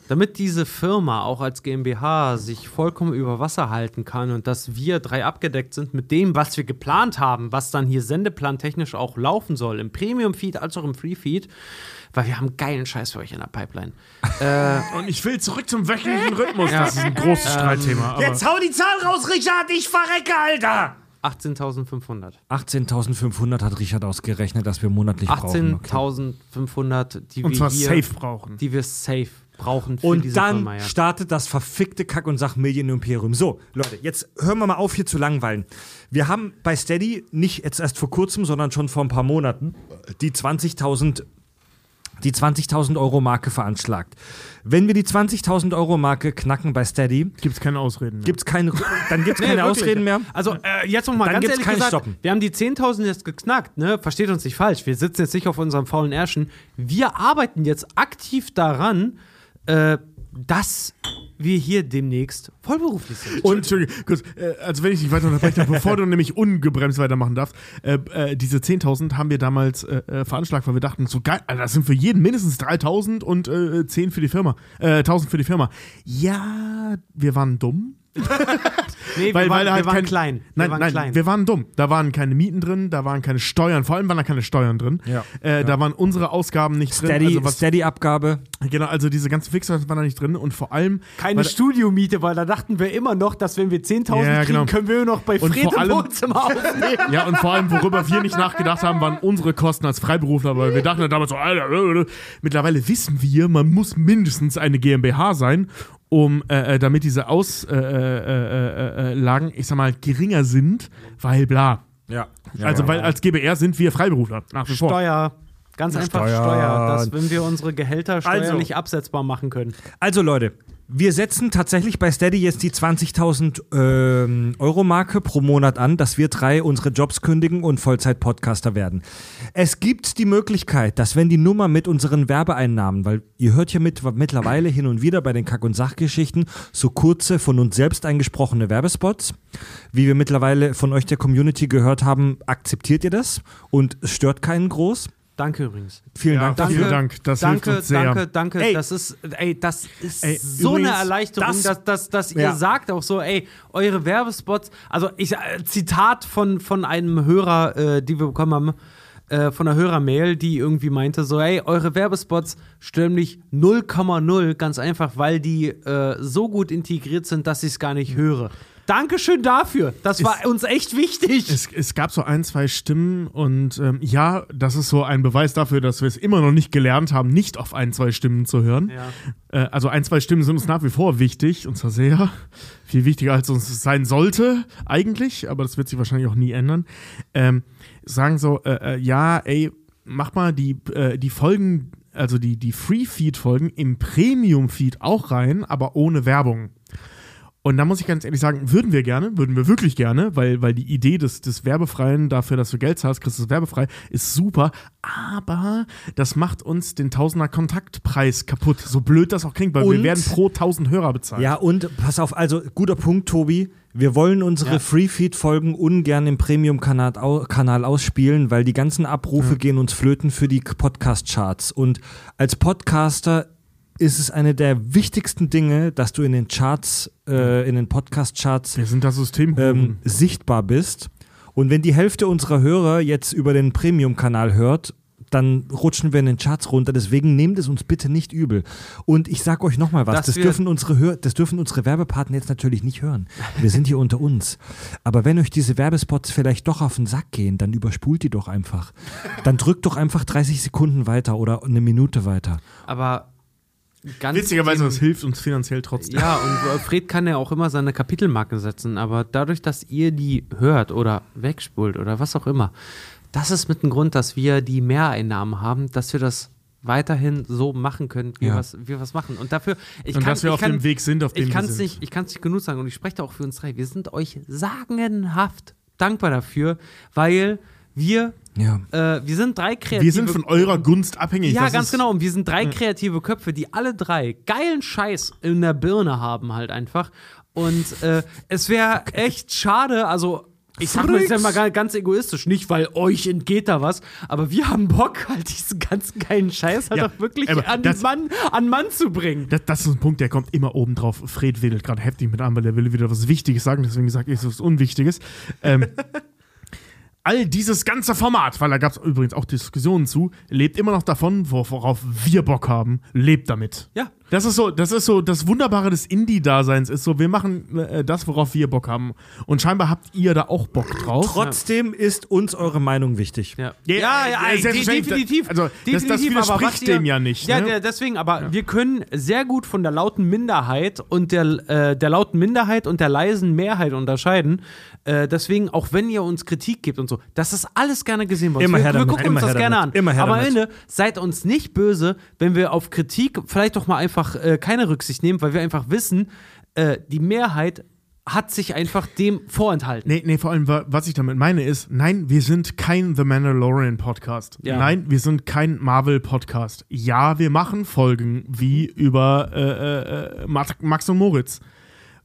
Damit diese Firma auch als GmbH sich vollkommen über Wasser halten kann und dass wir drei abgedeckt sind mit dem, was wir geplant haben, was dann hier sendeplantechnisch auch laufen soll, im Premium-Feed als auch im Free-Feed, weil wir haben geilen Scheiß für euch in der Pipeline. äh, Und ich will zurück zum wöchentlichen Rhythmus. Das ist ein großes Streitthema. Aber hau die Zahl raus, Richard, ich verrecke, Alter! 18.500. 18.500 hat Richard ausgerechnet, dass wir monatlich brauchen. Okay. 18.500, die und wir zwar hier, safe brauchen. die wir safe brauchen für Und diese dann Firma. Ja. startet das verfickte Kack- und Sach-Medien-Imperium. So, Leute, jetzt hören wir mal auf, hier zu langweilen. Wir haben bei Steady nicht jetzt erst vor kurzem, sondern schon vor ein paar Monaten die 20.000 die 20.000 Euro Marke veranschlagt. Wenn wir die 20.000 Euro Marke knacken bei Steady, Gibt es keine Ausreden. Mehr. gibt's keine, dann gibt es Nee, keine wirklich. Ausreden mehr. Also äh, jetzt noch mal Dann ganz ehrlich gesagt, Stoppen. wir haben die 10.000 jetzt geknackt, ne? Versteht uns nicht falsch. Wir sitzen jetzt nicht auf unserem faulen Ärschen. Wir arbeiten jetzt aktiv daran, äh, dass wir hier demnächst vollberuflich sind. Und, Entschuldigung, kurz, äh, also wenn ich dich weiter unterbreche, bevor du nämlich ungebremst weitermachen darfst, äh, äh, diese 10.000 haben wir damals äh, äh, veranschlagt, weil wir dachten, so geil, also das sind für jeden mindestens 3.000 und äh, 10 für die Firma, äh, 1.000 für die Firma. Ja, wir waren dumm. Nee, Weil, wir waren, weil halt wir waren kein, klein. Wir Nein, waren nein, klein. wir waren dumm. Da waren keine Mieten drin, da waren keine Steuern, vor allem waren da keine Steuern drin. Ja. Äh, Da waren unsere Ausgaben nicht drin. Steady, Also was, Steady-Abgabe. genau, also diese ganzen Fixer waren da nicht drin und vor allem keine weil- Studiomiete, weil da dachten wir immer noch, dass wenn wir 10.000 Ja, kriegen, genau. können wir noch bei Fred im Wohnzimmer aufnehmen. Ja, und vor allem, worüber wir nicht nachgedacht haben, waren unsere Kosten als Freiberufler, weil wir dachten damals so, Alter, äh, äh. mittlerweile wissen wir, man muss mindestens eine GmbH sein, um, äh, äh, damit diese Auslagen, äh, äh, äh, ich sag mal, geringer sind, weil bla. Ja. also, weil als GBR sind wir Freiberufler, nach wie vor. Steuer. Ganz einfach Steuern. Steuer. Dass, wenn wir unsere Gehälter steuerlich Also. absetzbar machen können. Also Leute, wir setzen tatsächlich bei Steady jetzt die 20.000 ähm, Euro Marke pro Monat an, dass wir drei unsere Jobs kündigen und Vollzeit-Podcaster werden. Es gibt die Möglichkeit, dass wenn die Nummer mit unseren Werbeeinnahmen, weil ihr hört ja mit, mittlerweile hin und wieder bei den Kack- und Sachgeschichten so kurze von uns selbst eingesprochene Werbespots, wie wir mittlerweile von euch der Community gehört haben, akzeptiert ihr das und es stört keinen groß. Danke übrigens. Vielen Ja, Dank danke. Vielen Dank, das danke, hilft uns sehr. danke, danke. Ey. Das ist, ey, das ist Ey, so übrigens, eine Erleichterung, das- dass, dass, dass ihr Ja. sagt auch so, ey, eure Werbespots, also ich, äh, Zitat von, von einem Hörer, äh, die wir bekommen haben, äh, von einer Hörermail, die irgendwie meinte so, ey, eure Werbespots stören mich 0,0, ganz einfach, weil die äh, so gut integriert sind, dass ich es gar nicht höre. Dankeschön dafür. Das war uns echt wichtig. Es, es gab so ein, zwei Stimmen und ähm, ja, das ist so ein Beweis dafür, dass wir es immer noch nicht gelernt haben, nicht auf ein, zwei Stimmen zu hören. Ja. Äh, also ein, zwei Stimmen sind uns nach wie vor wichtig und zwar sehr viel wichtiger, als uns sein sollte eigentlich, aber das wird sich wahrscheinlich auch nie ändern. Ähm, sagen so, äh, äh, ja, ey, mach mal die, äh, die Folgen, also die, die Free-Feed-Folgen im Premium-Feed auch rein, aber ohne Werbung. Und da muss ich ganz ehrlich sagen, würden wir gerne, würden wir wirklich gerne, weil, weil die Idee des, des Werbefreien dafür, dass du Geld zahlst, kriegst du es werbefrei, ist super. Aber das macht uns den Tausender Kontaktpreis kaputt. So blöd das auch klingt, weil wir Und- werden pro 1000 Hörer bezahlt. Ja, und pass auf, also guter Punkt, Tobi. Wir wollen unsere Ja. Free-Feed-Folgen ungern im Premium-Kanal au Kanal ausspielen, weil die ganzen Abrufe gehen uns flöten für die Podcast-Charts. Und als Podcaster ist es eine der wichtigsten Dinge, dass du in den Charts, äh, in den Podcast-Charts Wir sind das System. ähm, sichtbar bist. Und wenn die Hälfte unserer Hörer jetzt über den Premium-Kanal hört, dann rutschen wir in den Charts runter. Deswegen nehmt es uns bitte nicht übel. Und ich sag euch nochmal was, das dürfen, unsere Hör das dürfen unsere Werbepartner jetzt natürlich nicht hören. Wir sind hier unter uns. Aber wenn euch diese Werbespots vielleicht doch auf den Sack gehen, dann überspult die doch einfach. Dann drückt doch einfach 30 Sekunden weiter oder eine Minute weiter. Aber ganz Witzigerweise, das hilft uns finanziell trotzdem. Ja, und äh, Fred kann ja auch immer seine Kapitelmarken setzen, aber dadurch, dass ihr die hört oder wegspult oder was auch immer, das ist mit dem Grund, dass wir die Mehreinnahmen haben, dass wir das weiterhin so machen können, wie, Ja. wir, was, wir was machen. Und dafür, ich Und kann, dass wir auf kann, dem Weg sind, auf dem ich wir sind. nicht, ich kann es nicht genug sagen und ich spreche da auch für uns drei. Wir sind euch sagenhaft dankbar dafür, weil wir, Ja. äh, wir sind drei kreative Wir sind von eurer Gunst abhängig. ja, Das ganz genau. Und wir sind drei kreative Köpfe, die alle drei geilen Scheiß in der Birne haben, halt einfach. Und äh, es wäre echt schade, also. Ich sag mal, das ist ja mal ga- ganz egoistisch, nicht weil euch entgeht da was, aber wir haben Bock, halt diesen ganzen geilen Scheiß halt Ja, auch wirklich an, das- den Mann, an Mann zu bringen. Das, das ist ein Punkt, der kommt immer oben drauf. Fred wedelt gerade heftig mit an, weil der will wieder was Wichtiges sagen, deswegen sage ich was Unwichtiges. Ähm, all dieses ganze Format, weil da gab es übrigens auch Diskussionen zu, lebt immer noch davon, wo- worauf wir Bock haben, lebt damit. Ja. Das ist so, das ist so, das Wunderbare des Indie-Daseins ist so, wir machen äh, das, worauf wir Bock haben. Und scheinbar habt ihr da auch Bock drauf. Trotzdem ist uns eure Meinung wichtig. Ja, Ja, ja, ja, ja, definitiv. Also, das- das definitiv, aber widerspricht was ihr- dem ja nicht, Ja, ne? der, deswegen, aber wir können sehr gut von der lauten Minderheit und der, äh, der lauten Minderheit und der leisen Mehrheit unterscheiden. Äh, deswegen, auch wenn ihr uns Kritik gebt und so, das ist alles gerne gesehen uns. Immer wir, her wir damit, gucken immer uns das her gerne damit, an. immer her aber am damit. Ende seid uns nicht böse, wenn wir auf Kritik vielleicht doch mal einfach äh, keine Rücksicht nehmen, weil wir einfach wissen, äh, die Mehrheit hat sich einfach dem vorenthalten. Nee, nee, vor allem, wa- was ich damit meine, ist, nein, wir sind kein The Mandalorian Podcast. Ja. Nein, wir sind kein Marvel Podcast. Ja, wir machen Folgen wie über äh, äh, äh, Max und Moritz,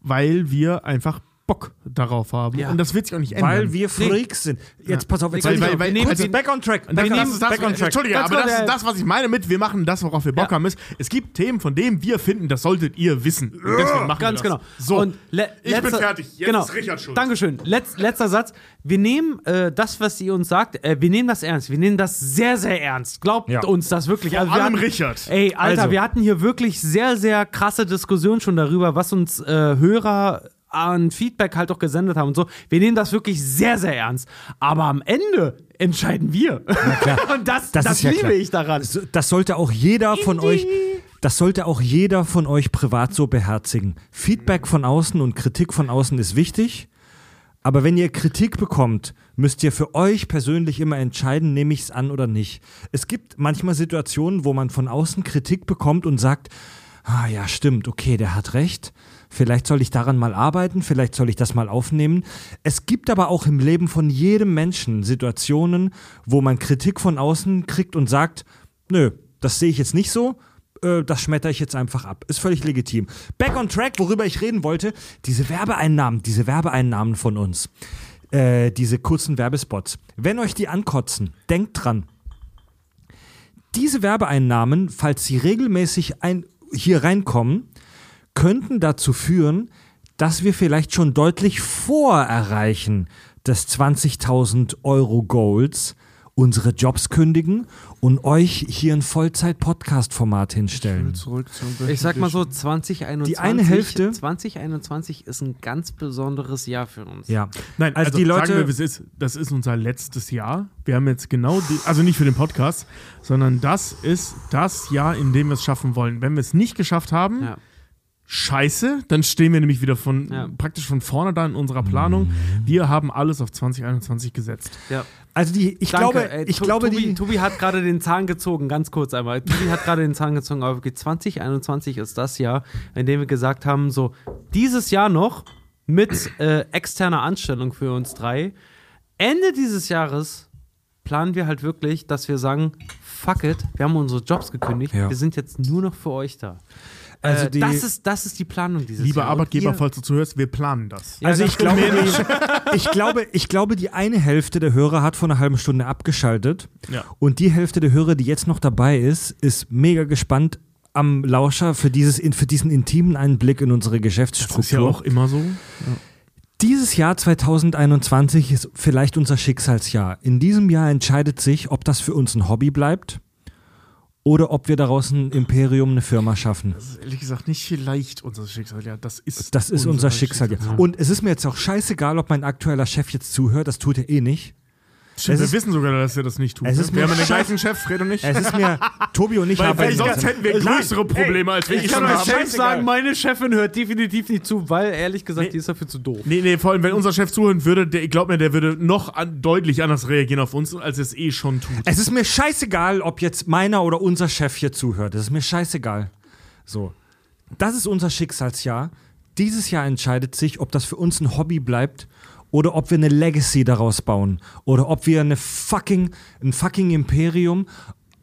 weil wir einfach Bock darauf haben. Ja. Und das wird sich auch nicht ändern. Weil wir Freaks sind. Jetzt pass auf, jetzt Weil- weil, weil- also- back on track. Back ist das, back on track. Entschuldige, Ganz aber das ist das, was ich meine mit, wir machen das, worauf wir Bock Ja. haben, ist, es gibt Themen, von denen wir finden, das solltet ihr wissen. Und deswegen machen Ganz wir das. genau. So, Und le- ich bin fertig. Jetzt genau. ist Richard schuld. Dankeschön. Letz, letzter Satz. Wir nehmen äh, das, was sie uns sagt, äh, wir nehmen das ernst. Wir nehmen das sehr, sehr ernst. Glaubt Ja. uns das wirklich. Vor wir allem hatten, Richard. Ey, Alter, Also. wir hatten hier wirklich sehr, sehr krasse Diskussionen schon darüber, was uns äh, Hörer an Feedback halt auch gesendet haben und so. Wir nehmen das wirklich sehr, sehr ernst. Aber am Ende entscheiden wir. und das, das, Das ja liebe klar. ich daran. Das sollte auch jeder von euch, das sollte auch jeder von euch privat so beherzigen. Feedback von außen und Kritik von außen ist wichtig. Aber wenn ihr Kritik bekommt, müsst ihr für euch persönlich immer entscheiden, nehme ich es an oder nicht. Es gibt manchmal Situationen, wo man von außen Kritik bekommt und sagt, ah ja, stimmt, okay, der hat recht. Vielleicht soll ich daran mal arbeiten, vielleicht soll ich das mal aufnehmen. Es gibt aber auch im Leben von jedem Menschen Situationen, wo man Kritik von außen kriegt und sagt, nö, das sehe ich jetzt nicht so, äh, das schmetter ich jetzt einfach ab. Ist völlig legitim. Back on track, worüber ich reden wollte, diese Werbeeinnahmen, diese Werbeeinnahmen von uns, äh, diese kurzen Werbespots. Wenn euch die ankotzen, denkt dran, diese Werbeeinnahmen, falls sie regelmäßig ein, hier reinkommen, könnten dazu führen, dass wir vielleicht schon deutlich vor Erreichen des 20.000 Euro Goals unsere Jobs kündigen und euch hier ein Vollzeit-Podcast-Format hinstellen. Ich sag mal so, 2021, Die eine Hälfte- 2021 ist ein ganz besonderes Jahr für uns. Ja. Nein, Also also, die sagen Leute- wir, wie es ist, das ist unser letztes Jahr. Wir haben jetzt genau, die, also nicht für den Podcast, sondern das ist das Jahr, in dem wir es schaffen wollen. Wenn wir es nicht geschafft haben, Ja. Scheiße, dann stehen wir nämlich wieder von Ja. praktisch von vorne da in unserer Planung. Wir haben alles auf 2021 gesetzt. Ja. Also die, ich Danke, glaube, ey, ich glaube, Tobi, die, Tobi hat gerade den Zahn gezogen, ganz kurz einmal. Tobi hat gerade den Zahn gezogen, aber wirklich 2021 ist das Jahr, in dem wir gesagt haben, so dieses Jahr noch mit äh, externer Anstellung für uns drei. Ende dieses Jahres planen wir halt wirklich, dass wir sagen, fuck it, wir haben unsere Jobs gekündigt, Ja. wir sind jetzt nur noch für euch da. Also äh, die- das, ist, das ist die Planung dieses Lieber Jahr. Arbeitgeber, ihr- falls du zuhörst, wir planen das. Ja, also das ich glaube, die, ich glaube, ich glaube, die eine Hälfte der Hörer hat vor einer halben Stunde abgeschaltet Ja. und die Hälfte der Hörer, die jetzt noch dabei ist, ist mega gespannt am Lauscher für dieses für diesen intimen Einblick in unsere Das ist ja Geschäftsstruktur. auch immer so. Dieses Jahr 2021 ist vielleicht unser Schicksalsjahr. In diesem Jahr entscheidet sich, ob das für uns ein Hobby bleibt oder ob wir daraus ein Imperium, eine Firma schaffen. Das ist ehrlich gesagt nicht vielleicht unser Schicksal. Ja, das ist, Das ist unser Schicksal. Und es ist mir jetzt auch scheißegal, ob mein aktueller Chef jetzt zuhört, das tut er eh nicht. Stimmt, wir ist- wissen sogar, dass er das nicht tut. Es ne? ist wir mir haben den gleichen Chef, Fred und ich. Es ist mir, Tobi und ich weil, haben weil sonst hätten wir größere Probleme, als wir Ich eh kann euch sagen, meine Chefin hört definitiv nicht zu, weil ehrlich gesagt, die ist dafür zu doof. Nee, nee, vor allem, wenn unser Chef zuhören würde, der, ich glaube mir, der würde noch an, deutlich anders reagieren auf uns, als er es eh schon tut. Es ist mir scheißegal, ob jetzt meiner oder unser Chef hier zuhört. Es ist mir scheißegal. So. Das ist unser Schicksalsjahr. Dieses Jahr entscheidet sich, ob das für uns ein Hobby bleibt oder ob wir eine Legacy daraus bauen oder ob wir eine fucking, ein fucking Imperium,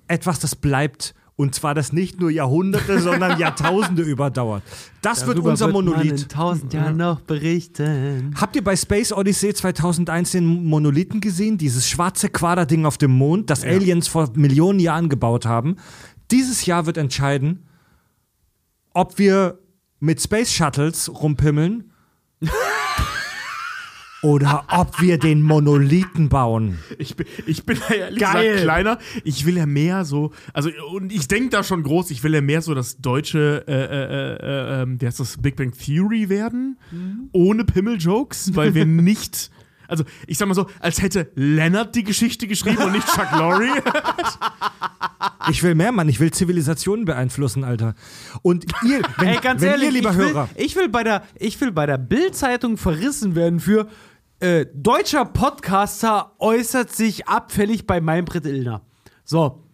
etwas, das bleibt. Und zwar das nicht nur Jahrhunderte, sondern Jahrtausende überdauert. Das wird Darüber unser wird man Monolith. in tausend Jahren noch berichten. Habt ihr bei Space Odyssey 2001 den Monolithen gesehen? Dieses schwarze Quaderding auf dem Mond, das Aliens vor Millionen Jahren gebaut haben. Dieses Jahr wird entscheiden, ob wir mit Space Shuttles rumpimmeln oder ob wir den Monolithen bauen. Ich bin, ich bin ja ehrlich Geil. gesagt kleiner. Ich will ja mehr so, also und ich denke da schon groß, ich will ja mehr so das deutsche, äh, äh, äh, äh, wie heißt das, Big Bang Theory werden, ohne Pimmel-Jokes, weil wir nicht, also ich sag mal so, als hätte Leonard die Geschichte geschrieben und nicht Chuck Lorre. Ich will mehr, Mann. Ich will Zivilisationen beeinflussen, Alter. Und ihr, wenn, Ey, ganz wenn ehrlich, ihr, lieber ich, will, Hörer, ich will bei der, ich will bei der Bild-Zeitung verrissen werden für äh, deutscher Podcaster äußert sich abfällig bei Meinbrit Illner. So.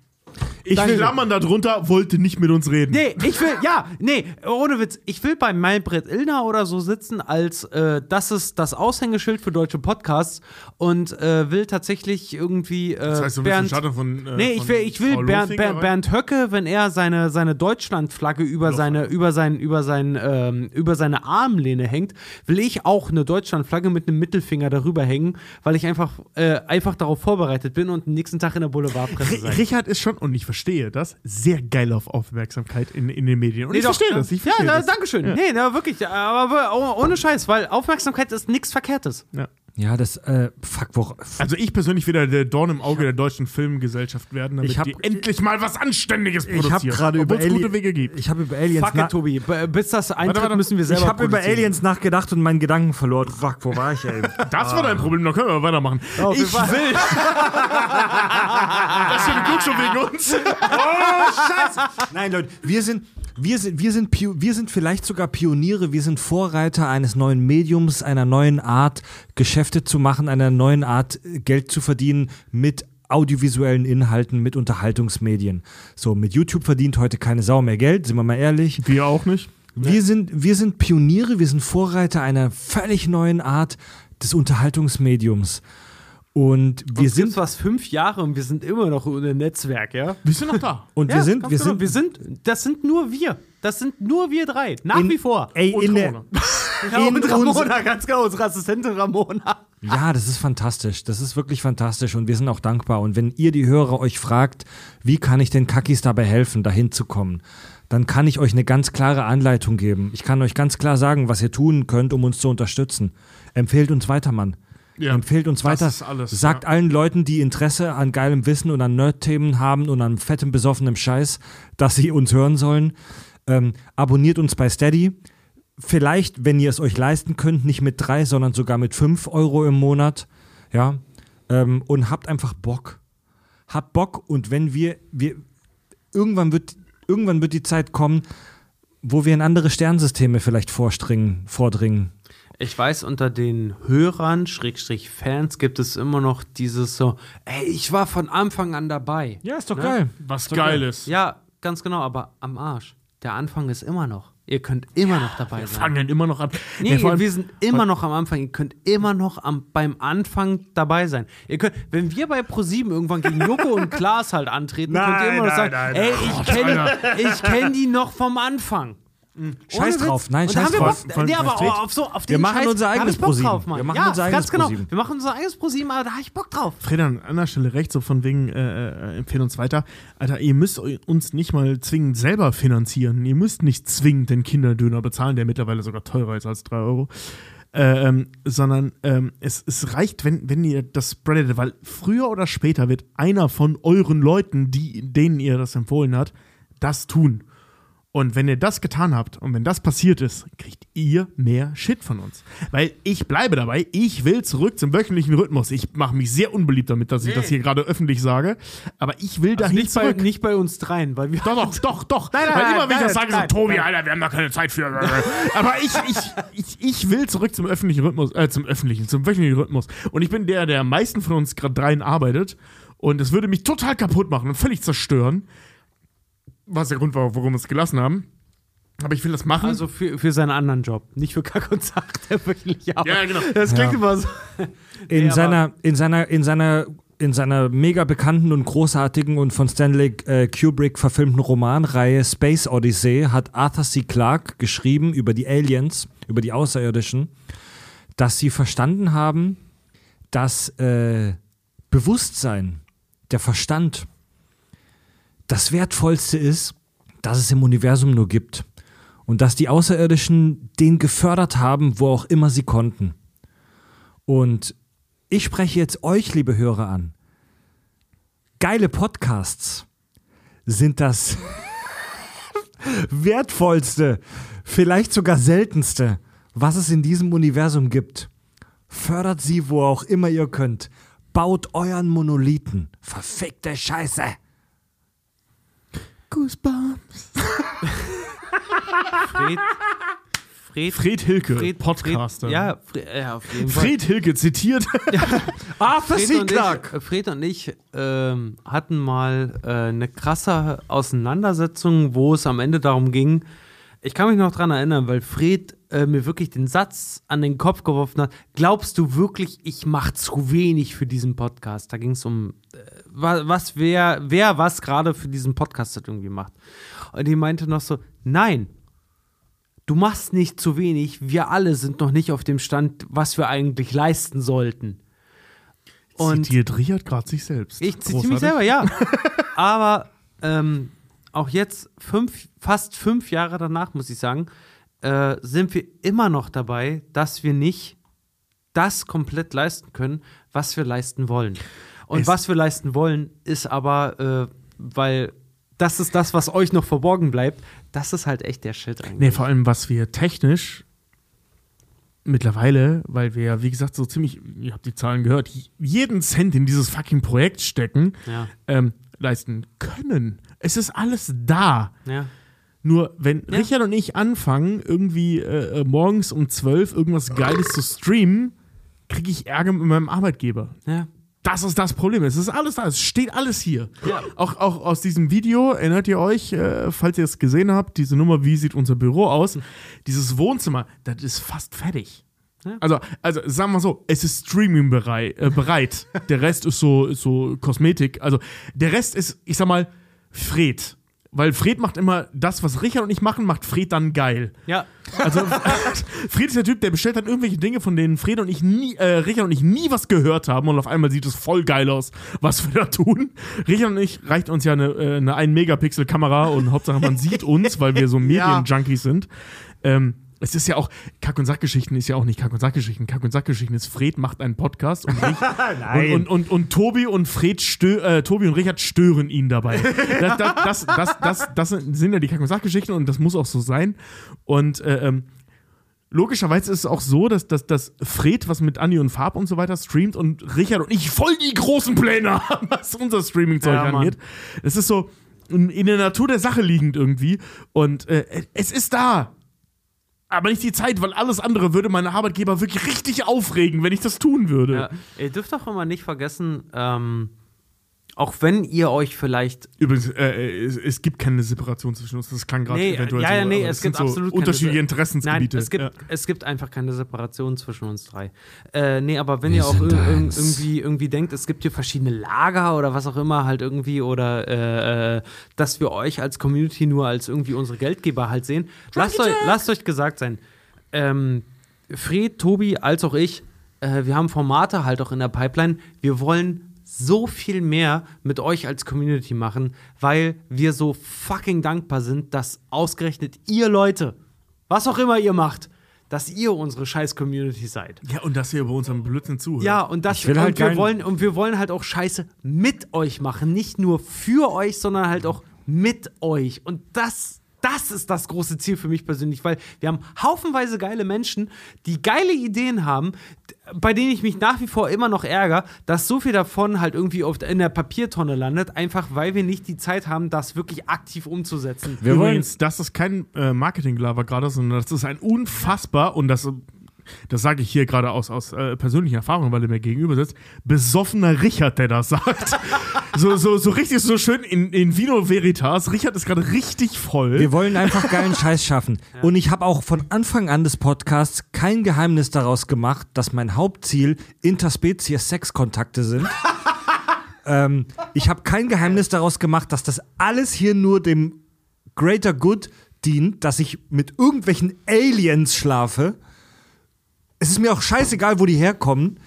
Ich will Klammern darunter, wollte nicht mit uns reden. Nee, ich will, ja, nee, ohne Witz, ich will bei Meinbrit Illner oder so sitzen, als äh, das ist das Aushängeschild für deutsche Podcasts und äh, will tatsächlich irgendwie äh, Das heißt, du Bernd, Schatten von. Äh, Nee, ich will, ich will Bernd, Bernd? Bernd Höcke, wenn er seine, seine Deutschlandflagge über seine, über sein, über sein, ähm, über seine Armlehne hängt, will ich auch eine Deutschlandflagge mit einem Mittelfinger darüber hängen, weil ich einfach, äh, einfach darauf vorbereitet bin und den nächsten Tag in der Boulevardpresse sein. Richard ist schon, und ich verstehe das, sehr geil auf Aufmerksamkeit in, in den Medien. Und Nee, ich doch, verstehe das. Ich verstehe ja, da, das. danke schön. Nee, na, wirklich, aber oh- ohne Scheiß, weil Aufmerksamkeit ist nichts Verkehrtes. Ja. Ja, das, äh, fuck, wo, Also ich persönlich will der- Dorn im Auge der deutschen Filmgesellschaft werden, damit Ich hab- die endlich mal was Anständiges ich produzieren. habe gerade über obwohl's gute Wege gibt. Ich habe über Aliens Fuck it, Tobi. Bis das eintritt, warte. müssen wir selber Ich habe über. Aliens nachgedacht und meinen Gedanken verloren. Fuck, wo war ich, ey? Das war dein Problem, dann können wir weitermachen. ich will. das ist ja ein schon wegen uns. Nein, Leute, wir sind, wir sind, wir sind, wir sind vielleicht sogar Pioniere, wir sind Vorreiter eines neuen Mediums, einer neuen Art, Geschäfte zu machen, einer neuen Art, äh, Geld zu verdienen mit audiovisuellen Inhalten, mit Unterhaltungsmedien. So, mit YouTube verdient heute keine Sau mehr Geld, sind wir mal ehrlich. Wir auch nicht. Wir sind, wir sind Pioniere, wir sind Vorreiter einer völlig neuen Art des Unterhaltungsmediums. Und wir Wir sind fast fünf Jahre und wir sind immer noch ohne Netzwerk, ja? Wir sind noch da. und Ja, wir sind ganz wir genau. sind wir sind, das sind nur wir. Das sind nur wir drei. Nach in, wie vor. Ey, Und in der, Corona. Ja, in und Ramona, ganz genau, unsere Assistentin Ramona. Ja, das ist fantastisch. Das ist wirklich fantastisch und wir sind auch dankbar. Und wenn ihr die Hörer euch fragt, wie kann ich den Kakis dabei helfen, dahin zu kommen, dann kann ich euch eine ganz klare Anleitung geben. Ich kann euch ganz klar sagen, was ihr tun könnt, um uns zu unterstützen. Empfehlt uns weiter, Mann. Ja, Empfehlt uns das weiter. ist alles, Sagt ja. allen Leuten, die Interesse an geilem Wissen und an Nerd-Themen haben und an fettem, besoffenem Scheiß, dass sie uns hören sollen. Ähm, abonniert uns bei Steady. Vielleicht, wenn ihr es euch leisten könnt, nicht mit drei, sondern sogar mit fünf Euro im Monat. Ja. Ähm, und habt einfach Bock. Habt Bock und wenn wir, wir irgendwann wird, irgendwann wird die Zeit kommen, wo wir in andere Sternsysteme vielleicht vorstringen, vordringen. Ich weiß, unter den Hörern, Schrägstrich Fans, gibt es immer noch dieses so, ey, ich war von Anfang an dabei. Ja, ist doch Ne? geil. Was geil ist. Ja, ganz genau, aber am Arsch. Der Anfang ist immer noch. Ihr könnt immer noch dabei Wir sein. fangen immer noch an. Nee, Nee, wir sind immer noch am Anfang. Ihr könnt immer noch am, beim Anfang dabei sein. Ihr könnt, wenn wir bei ProSieben irgendwann gegen Joko und Klaas halt antreten, könnt ihr Nein, immer noch nein, sagen, nein, ey, ich kenne ich kenn die noch vom Anfang. Scheiß Ohne drauf, nein, scheiß drauf. Bock- Nee, aber auf, so, auf Wir machen Scheiß, unser eigenes ProSieben. drauf. Wir machen ja, unser eigenes ganz genau. ProSieben. Wir machen unser eigenes ProSieben, aber da hab ich Bock drauf. Freda, an einer Stelle recht, so von wegen, äh, äh, empfehlen uns weiter. Alter, ihr müsst uns nicht mal zwingend selber finanzieren. Ihr müsst nicht zwingend den Kinderdöner bezahlen, der mittlerweile sogar teurer ist als 3 Euro. Äh, ähm, sondern ähm, es, es reicht, wenn, wenn ihr das spreadet, weil früher oder später wird einer von euren Leuten, die, denen ihr das empfohlen habt, das tun. Und wenn ihr das getan habt und wenn das passiert ist, kriegt ihr mehr Shit von uns. Weil ich bleibe dabei, ich will zurück zum wöchentlichen Rhythmus. Ich mache mich sehr unbeliebt damit, dass ich das hier gerade öffentlich sage. Aber ich will dahin nicht, bei, zurück. nicht bei uns dreien, weil wir. Doch, doch, doch, doch. Nein, nein, Weil nein, immer, wenn ich das sage, so, Tobi. Alter, wir haben da keine Zeit für. Aber ich, ich, ich, ich will zurück zum öffentlichen Rhythmus, äh, zum öffentlichen, zum wöchentlichen Rhythmus. Und ich bin der, der am meisten von uns gerade dreien arbeitet. Und es würde mich total kaputt machen und völlig zerstören. Was der Grund war, warum wir es gelassen haben. Aber ich will das machen. Also für, für seinen anderen Job, nicht für Kack und Sach, der wirklich ja, genau. Das klingt immer so. In Nee, seiner, in seiner, in seiner, in seiner mega bekannten und großartigen und von Stanley äh, Kubrick verfilmten Romanreihe Space Odyssey hat Arthur C. Clarke geschrieben über die Aliens, über die Außerirdischen, dass sie verstanden haben, dass äh, Bewusstsein, der Verstand, das Wertvollste ist, das es im Universum nur gibt. Und dass die Außerirdischen den gefördert haben, wo auch immer sie konnten. Und ich spreche jetzt euch, liebe Hörer, an. Geile Podcasts sind das wertvollste, vielleicht sogar seltenste, was es in diesem Universum gibt. Fördert sie, wo auch immer ihr könnt. Baut euren Monolithen. Verfickte Scheiße. Goosebumps. Fred. Fred. Fred Hilke, Fred- Podcaster. Fred, ja, Fred, ja, auf jeden Fall. Fred Hilke zitiert. Arthur Fred C. und, Clarke. ich, Fred und ich ähm, hatten mal äh, eine krasse Auseinandersetzung, wo es am Ende darum ging, ich kann mich noch dran erinnern, weil Fred äh, mir wirklich den Satz an den Kopf geworfen hat, glaubst du wirklich, ich mache zu wenig für diesen Podcast? Da ging es um, äh, wa- was wer, wer was gerade für diesen Podcast hat irgendwie macht. Und die meinte noch so, nein, du machst nicht zu wenig, wir alle sind noch nicht auf dem Stand, was wir eigentlich leisten sollten. Und Zitiert Richard gerade sich selbst. ich zitiere mich Großartig. selber, ja. Aber ähm, auch jetzt, fünf, fast fünf Jahre danach, muss ich sagen, äh, sind wir immer noch dabei, dass wir nicht das komplett leisten können, was wir leisten wollen. Und Es- was wir leisten wollen, ist aber, äh, weil das ist das, was euch noch verborgen bleibt, das ist halt echt der Shit eigentlich. Nee, vor allem, was wir technisch mittlerweile, weil wir ja, wie gesagt, so ziemlich, ihr habt die Zahlen gehört, jeden Cent in dieses fucking Projekt stecken, Ja. ähm, leisten können. Es ist alles da. Ja. Nur wenn Ja. Richard und ich anfangen, irgendwie äh, äh, morgens um 12 irgendwas Geiles zu streamen, kriege ich Ärger mit meinem Arbeitgeber. Ja. Das ist das Problem. Es ist alles da. Es steht alles hier. Auch, auch aus diesem Video, erinnert ihr euch, äh, falls ihr es gesehen habt, diese Nummer, wie sieht unser Büro aus? Dieses Wohnzimmer, das ist fast fertig. Ja. Also, also sagen wir mal so, es ist Streaming bereit. Äh, bereit. der Rest ist so, ist so Kosmetik. Also der Rest ist, ich sag mal, Fred. Weil Fred macht immer das, was Richard und ich machen, macht Fred dann geil. Ja. Also Fred ist der Typ, der bestellt dann irgendwelche Dinge, von denen Fred und ich nie, äh, Richard und ich nie was gehört haben und auf einmal sieht es voll geil aus, was wir da tun. Richard und ich reicht uns ja eine, äh, eine 1 Megapixel Kamera und Hauptsache man sieht uns, weil wir so Medienjunkies sind. Ähm, es ist ja auch, Kack- und Sackgeschichten ist ja auch nicht Kack- und Sackgeschichten. Kack- und Sackgeschichten ist, Fred macht einen Podcast und, Rich, und, und, und, und Tobi und Fred stö äh, Tobi und Richard stören ihn dabei. Das, das, das, das, sind ja die Kack- und Sackgeschichten und das muss auch so sein. Und äh, ähm, logischerweise ist es auch so, dass, dass, dass Fred was mit Anni und Farb und so weiter streamt und Richard und ich voll die großen Pläne haben, was unser Streaming-Zeug Ja, angeht. Es ist so in, in der Natur der Sache liegend irgendwie. Und äh, es ist da. Aber nicht die Zeit, weil alles andere würde meine Arbeitgeber wirklich richtig aufregen, wenn ich das tun würde. ja. Ihr dürft auch immer nicht vergessen, ähm, auch wenn ihr euch vielleicht Übrigens, äh, es, es gibt keine Separation zwischen uns. Das klang gerade Nee, eventuell ja, so, ja, nee, es gibt so absolut keine unterschiedliche Se- Interessensgebiete. Nein, es gibt, ja. es gibt einfach keine Separation zwischen uns drei. Äh, nee, aber wenn Wir ihr auch ir eins. irgendwie, irgendwie denkt, es gibt hier verschiedene Lager oder was auch immer halt irgendwie oder äh, äh, dass wir euch als Community nur als irgendwie unsere Geldgeber halt sehen, lasst euch, lasst euch gesagt sein, ähm, Fred, Tobi als auch ich, äh, wir haben Formate halt auch in der Pipeline. Wir wollen so viel mehr mit euch als Community machen, weil wir so fucking dankbar sind, dass ausgerechnet ihr Leute, was auch immer ihr macht, dass ihr unsere scheiß Community seid. ja, und dass ihr bei unserem Blödsinn zuhört. Ja, und das Ich will und halt wir wollen und wir wollen halt auch Scheiße mit euch machen, nicht nur für euch, sondern halt auch mit euch. Und das das ist das große Ziel für mich persönlich, weil wir haben haufenweise geile Menschen, die geile Ideen haben, bei denen ich mich nach wie vor immer noch ärgere, dass so viel davon halt irgendwie oft in der Papiertonne landet, einfach weil wir nicht die Zeit haben, das wirklich aktiv umzusetzen. Wir wollen, Übrigens, das ist kein äh, Marketing-Laber gerade, sondern das ist ein unfassbar und das, das sage ich hier gerade aus, aus äh, persönlicher Erfahrung, weil er mir gegenüber sitzt, besoffener Richard, der das sagt. so, so, so richtig so schön in, in Vino Veritas. Richard ist gerade richtig voll. wir wollen einfach geilen Scheiß schaffen. Und ich habe auch von Anfang an des Podcasts kein Geheimnis daraus gemacht, dass mein Hauptziel Interspezies-Sexkontakte sind. ähm, ich habe kein Geheimnis daraus gemacht, dass das alles hier nur dem Greater Good dient, dass ich mit irgendwelchen Aliens schlafe. Es ist mir auch scheißegal, wo die herkommen.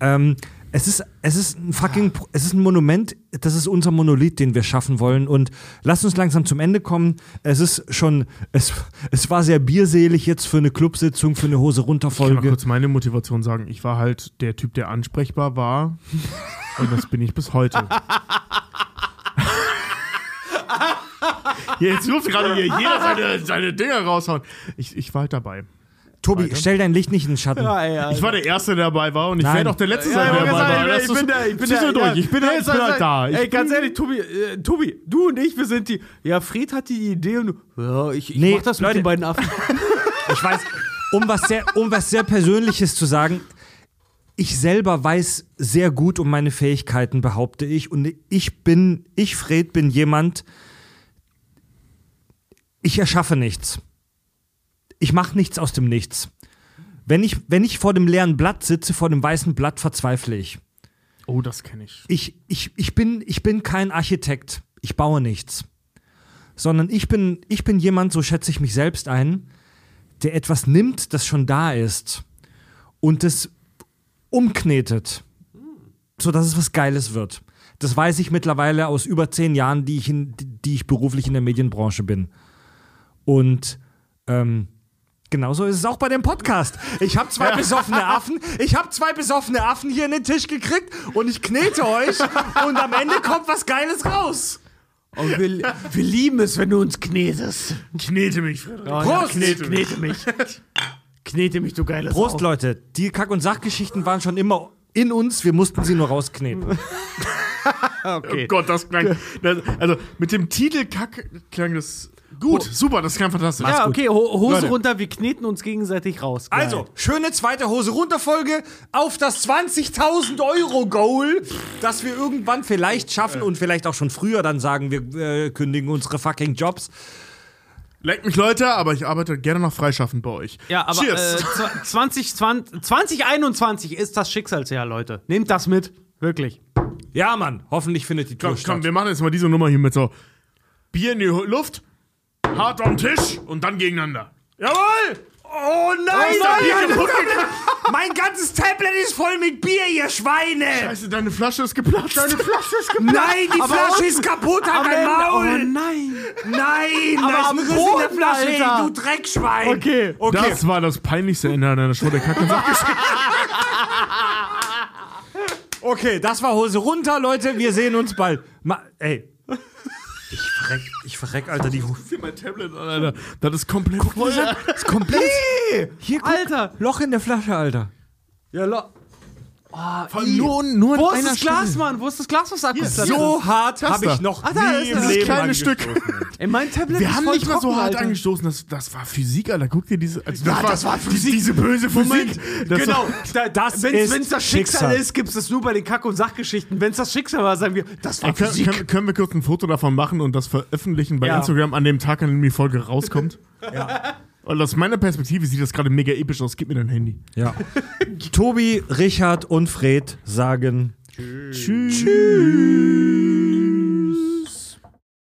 Ähm, es ist, es ist ein fucking, es ist ein Monument, das ist unser Monolith, den wir schaffen wollen. Und lasst uns langsam zum Ende kommen. Es ist schon, es, es war sehr bierselig jetzt für eine Clubsitzung, für eine Hose Ich kann mal runterfolge. kurz meine Motivation sagen. Ich war halt der Typ, der ansprechbar war. Und das bin ich bis heute. Jetzt ruft gerade hier jeder seine, seine Dinger raushauen. Ich, ich war halt dabei. Tobi, stell dein Licht nicht in den Schatten. Ich war der Erste, der dabei war und ich werde auch der Letzte sein, Ja, der ich dabei war. ich bin der, ich bin der, durch. Ich bin, Ja, halt- ich bin halt da. Ich Ey, ganz ehrlich, Tobi, äh, Tobi, du und ich, wir sind die. Ja, Fred hat die Idee und du. Ja, ich, ich Nee, mach das mit Leute. den beiden Affen. Ich weiß, um was sehr, um was sehr Persönliches zu sagen, ich selber weiß sehr gut um meine Fähigkeiten, behaupte ich. Und ich bin, ich, Fred, bin jemand, ich erschaffe nichts. Ich mache nichts aus dem Nichts. Wenn ich, wenn ich vor dem leeren Blatt sitze, vor dem weißen Blatt, verzweifle ich. Oh, das kenne ich. Ich, ich, ich, bin, ich bin kein Architekt. Ich baue nichts. Sondern ich bin, ich bin jemand, so schätze ich mich selbst ein, der etwas nimmt, das schon da ist und es umknetet, sodass es was Geiles wird. Das weiß ich mittlerweile aus über zehn Jahren, die ich, in, die ich beruflich in der Medienbranche bin. Und ähm, genauso ist es auch bei dem Podcast. Ich habe zwei besoffene Affen, ich habe zwei besoffene Affen hier in den Tisch gekriegt und ich knete euch und am Ende kommt was Geiles raus. Und wir, wir lieben es, wenn du uns knetest. Knete mich, Frederik. Oh, Prost! knete, knete mich. knete mich, du geiles Prost, Sau. Leute. Die Kack- und Sachgeschichten waren schon immer in uns, wir mussten sie nur rauskneten. Oh Gott, das klang. Das, also mit dem Titel Kack klang das gut. Super, das klang fantastisch. Ja, okay, Ho Hose Leute. runter, wir kneten uns gegenseitig raus. Geil. Also, schöne zweite Hose runter Folge auf das 20.000 Euro Goal, das wir irgendwann vielleicht schaffen und vielleicht auch schon früher dann sagen, wir äh, kündigen unsere fucking Jobs. Leckt mich, Leute, aber ich arbeite gerne noch freischaffend bei euch. Ja, aber Cheers. äh, 20, 20, 2021 ist das Schicksalsjahr, Leute. Nehmt das mit. Wirklich. Ja, Mann, hoffentlich findet die Tour komm, statt. komm, wir machen jetzt mal diese Nummer hier mit so Bier in die Luft, hart am Tisch und dann gegeneinander. Jawohl! Oh nein, Bier nein, mein ganzes Tablet ist voll mit Bier, ihr Schweine. Scheiße, deine Flasche ist geplatzt. Deine Flasche ist Nein, die Flasche ist kaputt, halt dein Maul. Oh nein. Nein, Aber da ist ein Riss in der Boden, Flasche, Alter. du Dreckschwein. Okay. Okay. Das war das peinlichste Ende einer Show der Kack und Sachgeschichte. Okay, das war Hose runter, Leute. Wir sehen uns bald. Ma ey. Ich verreck, ich verreck, Alter, die Hose. mein Tablet an, Alter. Das ist komplett voll. ist komplett. Hier, guck, Alter. Loch in der Flasche, Alter. Ja, lo Nur, nur Wo ist einer das Glas, Stelle. Mann? Wo ist das Glas, was abgeplatzt So hart Das habe ich noch Ah, da nie ist im das Leben kleine angestoßen. Ey, mein Tablet Wir ist haben voll nicht mal so hart Alter. angestoßen. Das, das war Physik, Alter. Guck dir diese. Also Ja, das war Physik. Diese böse Physik. Das Genau, War, da, Das wenn es das Schicksal, Schicksal. ist, gibt es das nur bei den Kack- und Sachgeschichten. Wenn es das Schicksal war, sagen wir, das war Ey, können, Physik. können, können wir kurz ein Foto davon machen und das veröffentlichen bei Ja. Instagram an dem Tag, an dem die Folge rauskommt? ja. Und aus meiner Perspektive sieht das gerade mega episch aus. Gib mir dein Handy. Ja. Tobi, Richard und Fred sagen Tschüss.